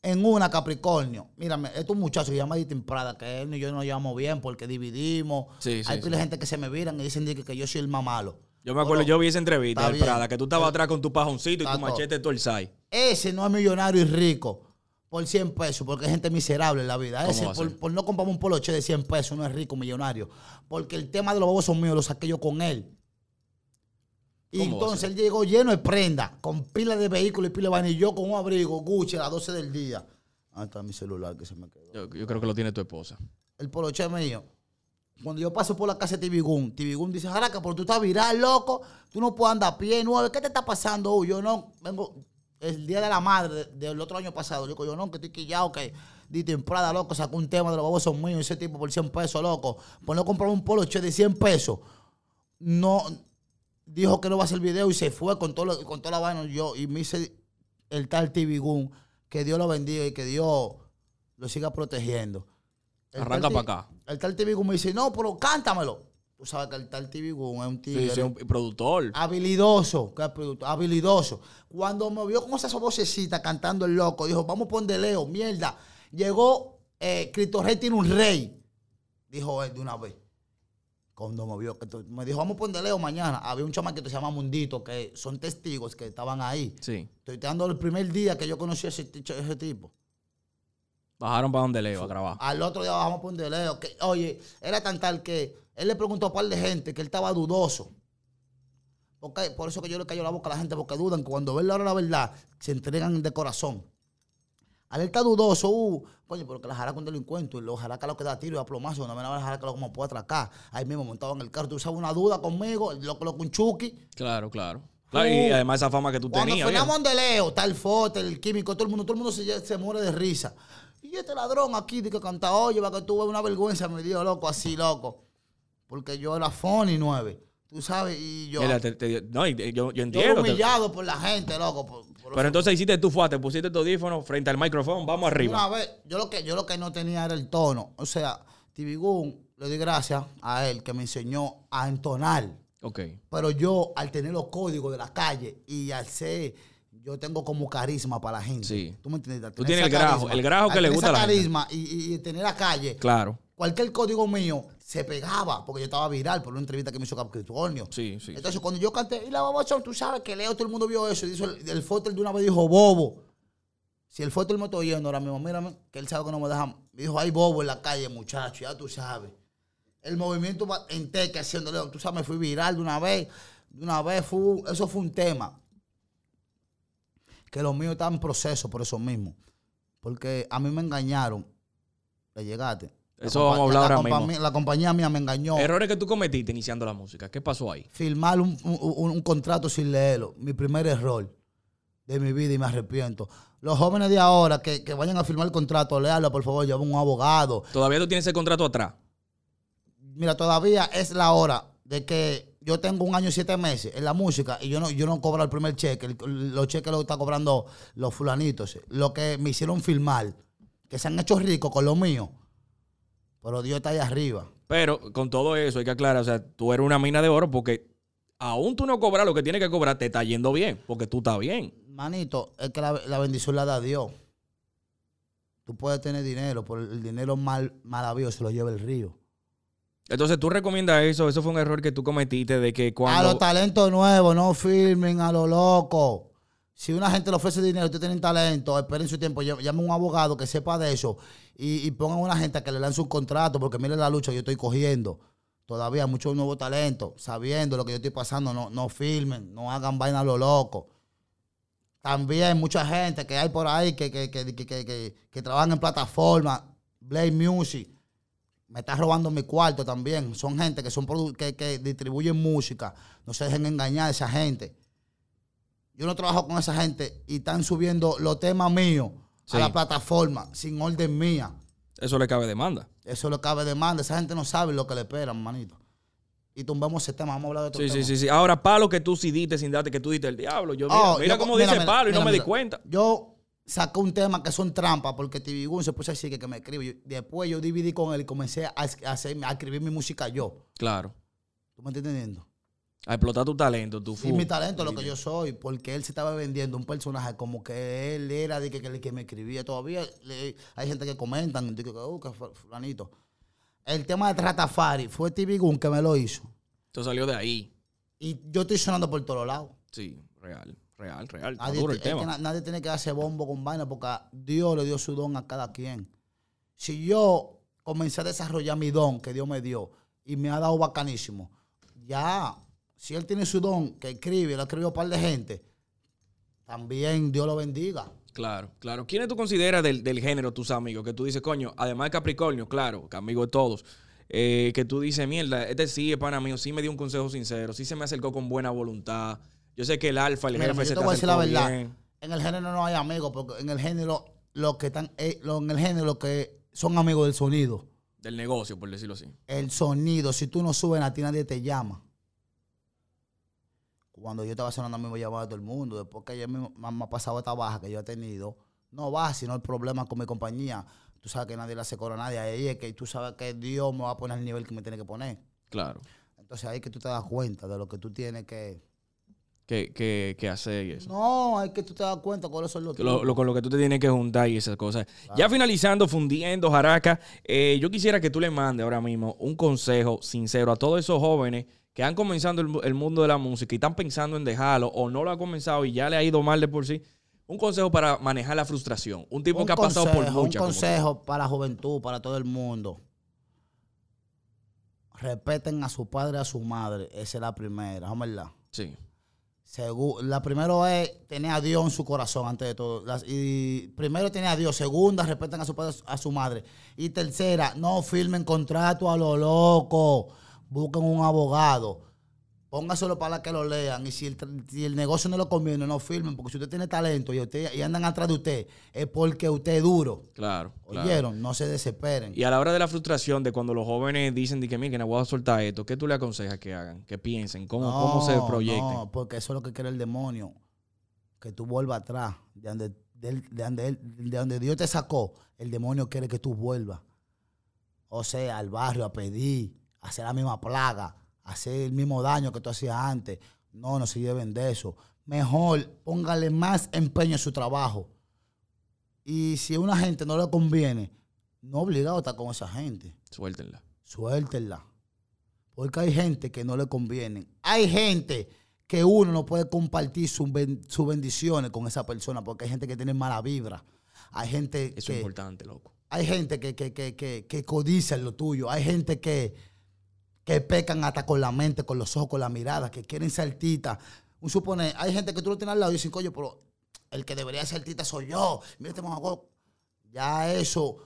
en una Capricornio, mírame, estos muchachos que llama Ditin Prada, que él y yo nos llevamos bien porque dividimos. Sí, sí, Hay sí. gente que se me viran y dicen di que, que yo soy el más malo. Yo me acuerdo, Bueno, yo vi esa entrevista está de bien. Prada, que tú estabas atrás con tu pajoncito y tu machete todo el sai. Ese no es millonario y rico por 100 pesos, porque hay gente miserable en la vida. ¿Cómo Ese, por, por no comprarme un poloche de 100 pesos, no es rico, millonario. Porque el tema de los bobos son míos, lo saqué yo con él. Y ¿Cómo va a entonces él llegó lleno de prenda, con pila de vehículos y pila de vaina, y yo con un abrigo Gucci a las 12 del día. Ahí está mi celular que se me quedó. Yo, yo creo que lo tiene tu esposa. El poloche mío. Cuando yo paso por la casa de Tibigún, Tibigún dice, Jaraca, pero tú estás viral, loco. Tú no puedes andar a pie, nueve. ¿Qué te está pasando? Uh, yo no, vengo el día de la madre de- del otro año pasado. Yo digo, yo no, que estoy quillado, que Dito en Prada, loco, sacó un tema de los babos son míos, ese tipo por 100 pesos, loco. Por no comprar un poloche de 100 pesos. No, dijo que no va a hacer video y se fue con, todo con toda la vaina. Yo, y me hice el tal Tibigún, que Dios lo bendiga y que Dios lo siga protegiendo. El Arranca tal pa' Ti- acá. El tal TV Gun me dice, no, pero cántamelo. Tú sabes que el tal TV Gun es un Sí, sí, un productor. habilidoso, que es producto- habilidoso. Cuando me vio con esa vocecita cantando el loco, dijo, vamos a poner Leo, mierda. Llegó, eh, Cristo Rey tiene un rey. Dijo él de una vez. Cuando me vio, que me dijo, vamos a poner Leo mañana. Había un chamaquito que se llama Mundito, que son testigos que estaban ahí. Sí. Estoy dando el primer día que yo conocí a ese, ti- ese tipo. Bajaron para donde Leo a grabar. Al otro día bajamos por de Leo. Que, oye, era tan tal que él le preguntó a un par de gente que él estaba dudoso. Porque, por eso que yo le callo la boca a la gente, porque dudan que cuando ven la hora la verdad, se entregan de corazón. Al él está dudoso, uh, coño, pero que la jaraca un delincuente, y lo jaraca lo que da tiro y a plomazo, no me la jaraca lo como puede atracar. Ahí mismo montado en el carro, tú sabes una duda conmigo, lo coloco un chuki. Claro, claro. Claro, y Uh, además esa fama que tú Cuando tenías. frenamos bien. en Leo, está el químico, todo el mundo, todo el mundo se, se muere de risa. Y este ladrón aquí de que canta, oye, va que tuve una vergüenza, me dio loco, así loco. Porque yo era funny nueve. Tú sabes, y yo. Mira, te- te- no, y- yo, yo yo entiendo. te- humillado por la gente, loco. por pero entonces hiciste tú fuerte, pusiste tu audífono frente al micrófono, vamos arriba. Una vez, yo lo que yo lo que no tenía era el tono. O sea, Tibigún, le doy gracias a él que me enseñó a entonar. Ok. Pero yo, al tener los códigos de la calle y al ser, yo tengo como carisma para la gente. Sí. ¿Tú me entiendes? Tú tienes el grajo, el grajo que le gusta a la gente. carisma y, y- y tener la calle, Claro. cualquier código mío se pegaba, porque yo estaba viral por una entrevista que me hizo Capricornio. Sí, sí. Entonces, cuando yo canté, y la babachón, tú sabes que Leo, todo el mundo vio eso. Y dijo, el, el fotel de una vez dijo, bobo. Si el fotel me está oyendo ahora mismo, mírame, que él sabe que no me deja. Me dijo, hay bobo en la calle, muchacho, ya tú sabes. El movimiento en teque haciendo Leo. Tú sabes, me fui viral de una vez. De una vez, fue, eso fue un tema. Que los míos estaban en proceso por eso mismo. Porque a mí me engañaron. Le llegaste. Eso vamos a hablar la ahora mismo. La compañía mía me engañó Errores que tú cometiste iniciando la música. ¿Qué pasó ahí? firmar un, un- un contrato sin leerlo. Mi primer error de mi vida y me arrepiento. Los jóvenes de ahora que, que vayan a firmar el contrato, léalo, por favor, lleva un abogado. Todavía tú tienes ese contrato atrás. Mira, todavía es la hora de que yo tengo un año y siete meses en la música y yo no, yo no cobro el primer cheque. El- los cheques los están cobrando los fulanitos. Lo que me hicieron firmar, que se han hecho ricos con lo mío. Pero Dios está ahí arriba. Pero con todo eso hay que aclarar, o sea, tú eres una mina de oro porque aún tú no cobras lo que tienes que cobrar, te está yendo bien, porque tú estás bien. Manito, es que la, la bendición la da Dios. Tú puedes tener dinero, pero el dinero mal, mal habido se lo lleva el río. Entonces tú recomiendas eso, eso fue un error que tú cometiste de que A cuando... los talentos nuevos, no firmen a lo loco. Si una gente le ofrece dinero, usted tiene talento, esperen su tiempo, ll- llame a un abogado que sepa de eso y, y pongan una gente que le lance un contrato, porque mire la lucha que yo estoy cogiendo. Todavía muchos nuevos talentos, sabiendo lo que yo estoy pasando, no, no firmen, no hagan vaina a lo loco. También mucha gente que hay por ahí que, que, que, que, que- que- trabajan en plataformas, Blade Music, me está robando mi cuarto también. Son gente que son que, que distribuyen música. No se dejen engañar a esa gente. Yo no trabajo con esa gente y están subiendo los temas míos Sí. a la plataforma sin orden mía. Eso le cabe demanda. Eso le cabe demanda. Esa gente no sabe lo que le esperan, manito. y tumbemos ese tema. Vamos a hablar de otro Sí, tema. sí, sí, sí. Ahora, palo que tú sí diste sin darte que tú diste el diablo. Yo, mira, Oh, mira yo- cómo mira, dice mira, palo y no me di cuenta. Yo saqué un tema que son trampas porque TV Gun se puso así que, que me escribe. Después yo dividí con él y comencé a, a hacer, a escribir mi música yo. Claro. ¿Tú me estás entendiendo? A explotar tu talento, tu Y fu- mi talento, lo que yo soy, porque él se estaba vendiendo un personaje como que él era de que, que, el que me escribía. Todavía le- hay gente que comentan, de que, que fue fulanito. El tema de Tratafari fue TV Gun que me lo hizo. Esto salió de ahí. Y yo estoy sonando por todos lados. Sí, real, real, real. Está Nadie, duro el que tema. na- nadie tiene que hacer bombo con vaina porque Dios le dio su don a cada quien. Si yo comencé a desarrollar mi don que Dios me dio y me ha dado bacanísimo, ya, si él tiene su don que escribe, lo escribió un par de gente, también Dios lo bendiga. Claro, claro. ¿Quiénes tú consideras del, del género tus amigos? Que tú dices, coño, además de Capricornio, claro, que amigo de todos. eh, que tú dices, mierda, este sí es pana mío, sí me dio un consejo sincero, sí se me acercó con buena voluntad. Yo sé que el alfa, el Mira, jefe yo se te voy a decir la verdad. bien. En el género no hay amigos, porque en el género lo que están, eh, lo- en el género lo que son amigos del sonido. Del negocio, por decirlo así. El sonido, si tú no subes a ti, nadie te llama. Cuando yo estaba sonando, a mí me llamaba todo el mundo. Después que me- me ha pasado esta baja que yo he tenido, no baja, sino el problema con mi compañía. Tú sabes que nadie le hace coro a nadie. Ahí es que tú sabes que Dios me va a poner el nivel que me tiene que poner. Claro. Entonces ahí es que tú te das cuenta de lo que tú tienes que. Que, que, que hacer y eso. No, hay que tú te das cuenta cuáles son los Lo, lo- con lo que tú te tienes que juntar y esas cosas. Ya finalizando, fundiendo, Jaraca, eh, yo quisiera que tú le mandes ahora mismo un consejo sincero a todos esos jóvenes que han comenzado el, mu- el mundo de la música y están pensando en dejarlo o no lo ha comenzado y ya le ha ido mal de por sí. Un consejo para manejar la frustración. Un tipo un que ha pasado por muchas. Un consejo para la juventud, para todo el mundo. Respeten a su padre a su madre. Esa es la primera, ¿no es verdad? Sí, Segu- la primero es tener a Dios en su corazón antes de todo. Las- y primero tener a Dios. Segunda, respeten a su padre a su madre. Y tercera, no firmen contrato a lo loco. Busquen un abogado. Póngaselo para que lo lean. Y si el, si el negocio no lo conviene, no firmen. Porque si usted tiene talento y, usted, y andan atrás de usted, es porque usted es duro. claro. claro. ¿Oyeron? No se desesperen. Y a la hora de la frustración, de cuando los jóvenes dicen que, mira, que no voy a soltar esto, ¿qué tú le aconsejas que hagan? Que piensen, cómo, cómo se No, proyecten. No, porque eso es lo que quiere el demonio. Que tú vuelvas atrás. De donde, de, donde de donde Dios te sacó, el demonio quiere que tú vuelvas. O sea, al barrio a pedir, a hacer la misma plaga, hacer el mismo daño que tú hacías antes. No, no se lleven de eso. Mejor póngale más empeño en su trabajo. Y si a una gente no le conviene, no obligado a estar con esa gente Suéltenla. suéltenla. Porque hay gente que no le conviene. Hay gente que uno no puede compartir sus ben- sus bendiciones con esa persona porque hay gente que tiene mala vibra. Hay gente Eso es que, importante, loco. hay gente que, que, que, que, que codicia lo tuyo. Hay gente que, que pecan hasta con la mente, con los ojos, con la mirada, que quieren ser artistas. Un supone, hay gente que tú lo tienes al lado y dicen, coño, pero el que debería ser artista soy yo. Mira este. Ya eso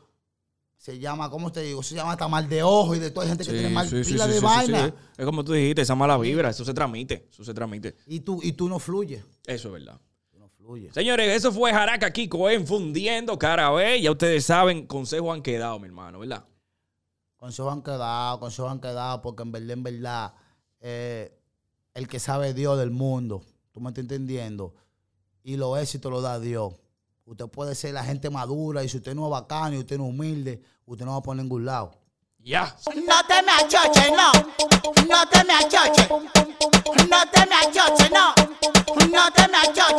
se llama, ¿cómo te digo? Se llama hasta mal de ojo y de toda gente que tiene mal pila de vaina. Es como tú dijiste, esa mala vibra, eso se transmite, eso se transmite. Y tú, y tú no fluyes. Eso es verdad. Tú no fluyes. Señores, eso fue Jaraca Kiko en Fundiendo Cara B. Ya ustedes saben, consejos han quedado, mi hermano, ¿verdad? con eso han quedado, con eso han quedado, porque en verdad, en verdad, eh, el que sabe Dios del mundo, tú me estás entendiendo, y los éxitos lo da Dios. Usted puede ser la gente madura y si usted no es bacano y usted no es humilde, usted no va a poner ningún lado. Ya. No te me achoches, no. No te me achoches. No te me achoches, no. No te me achoches.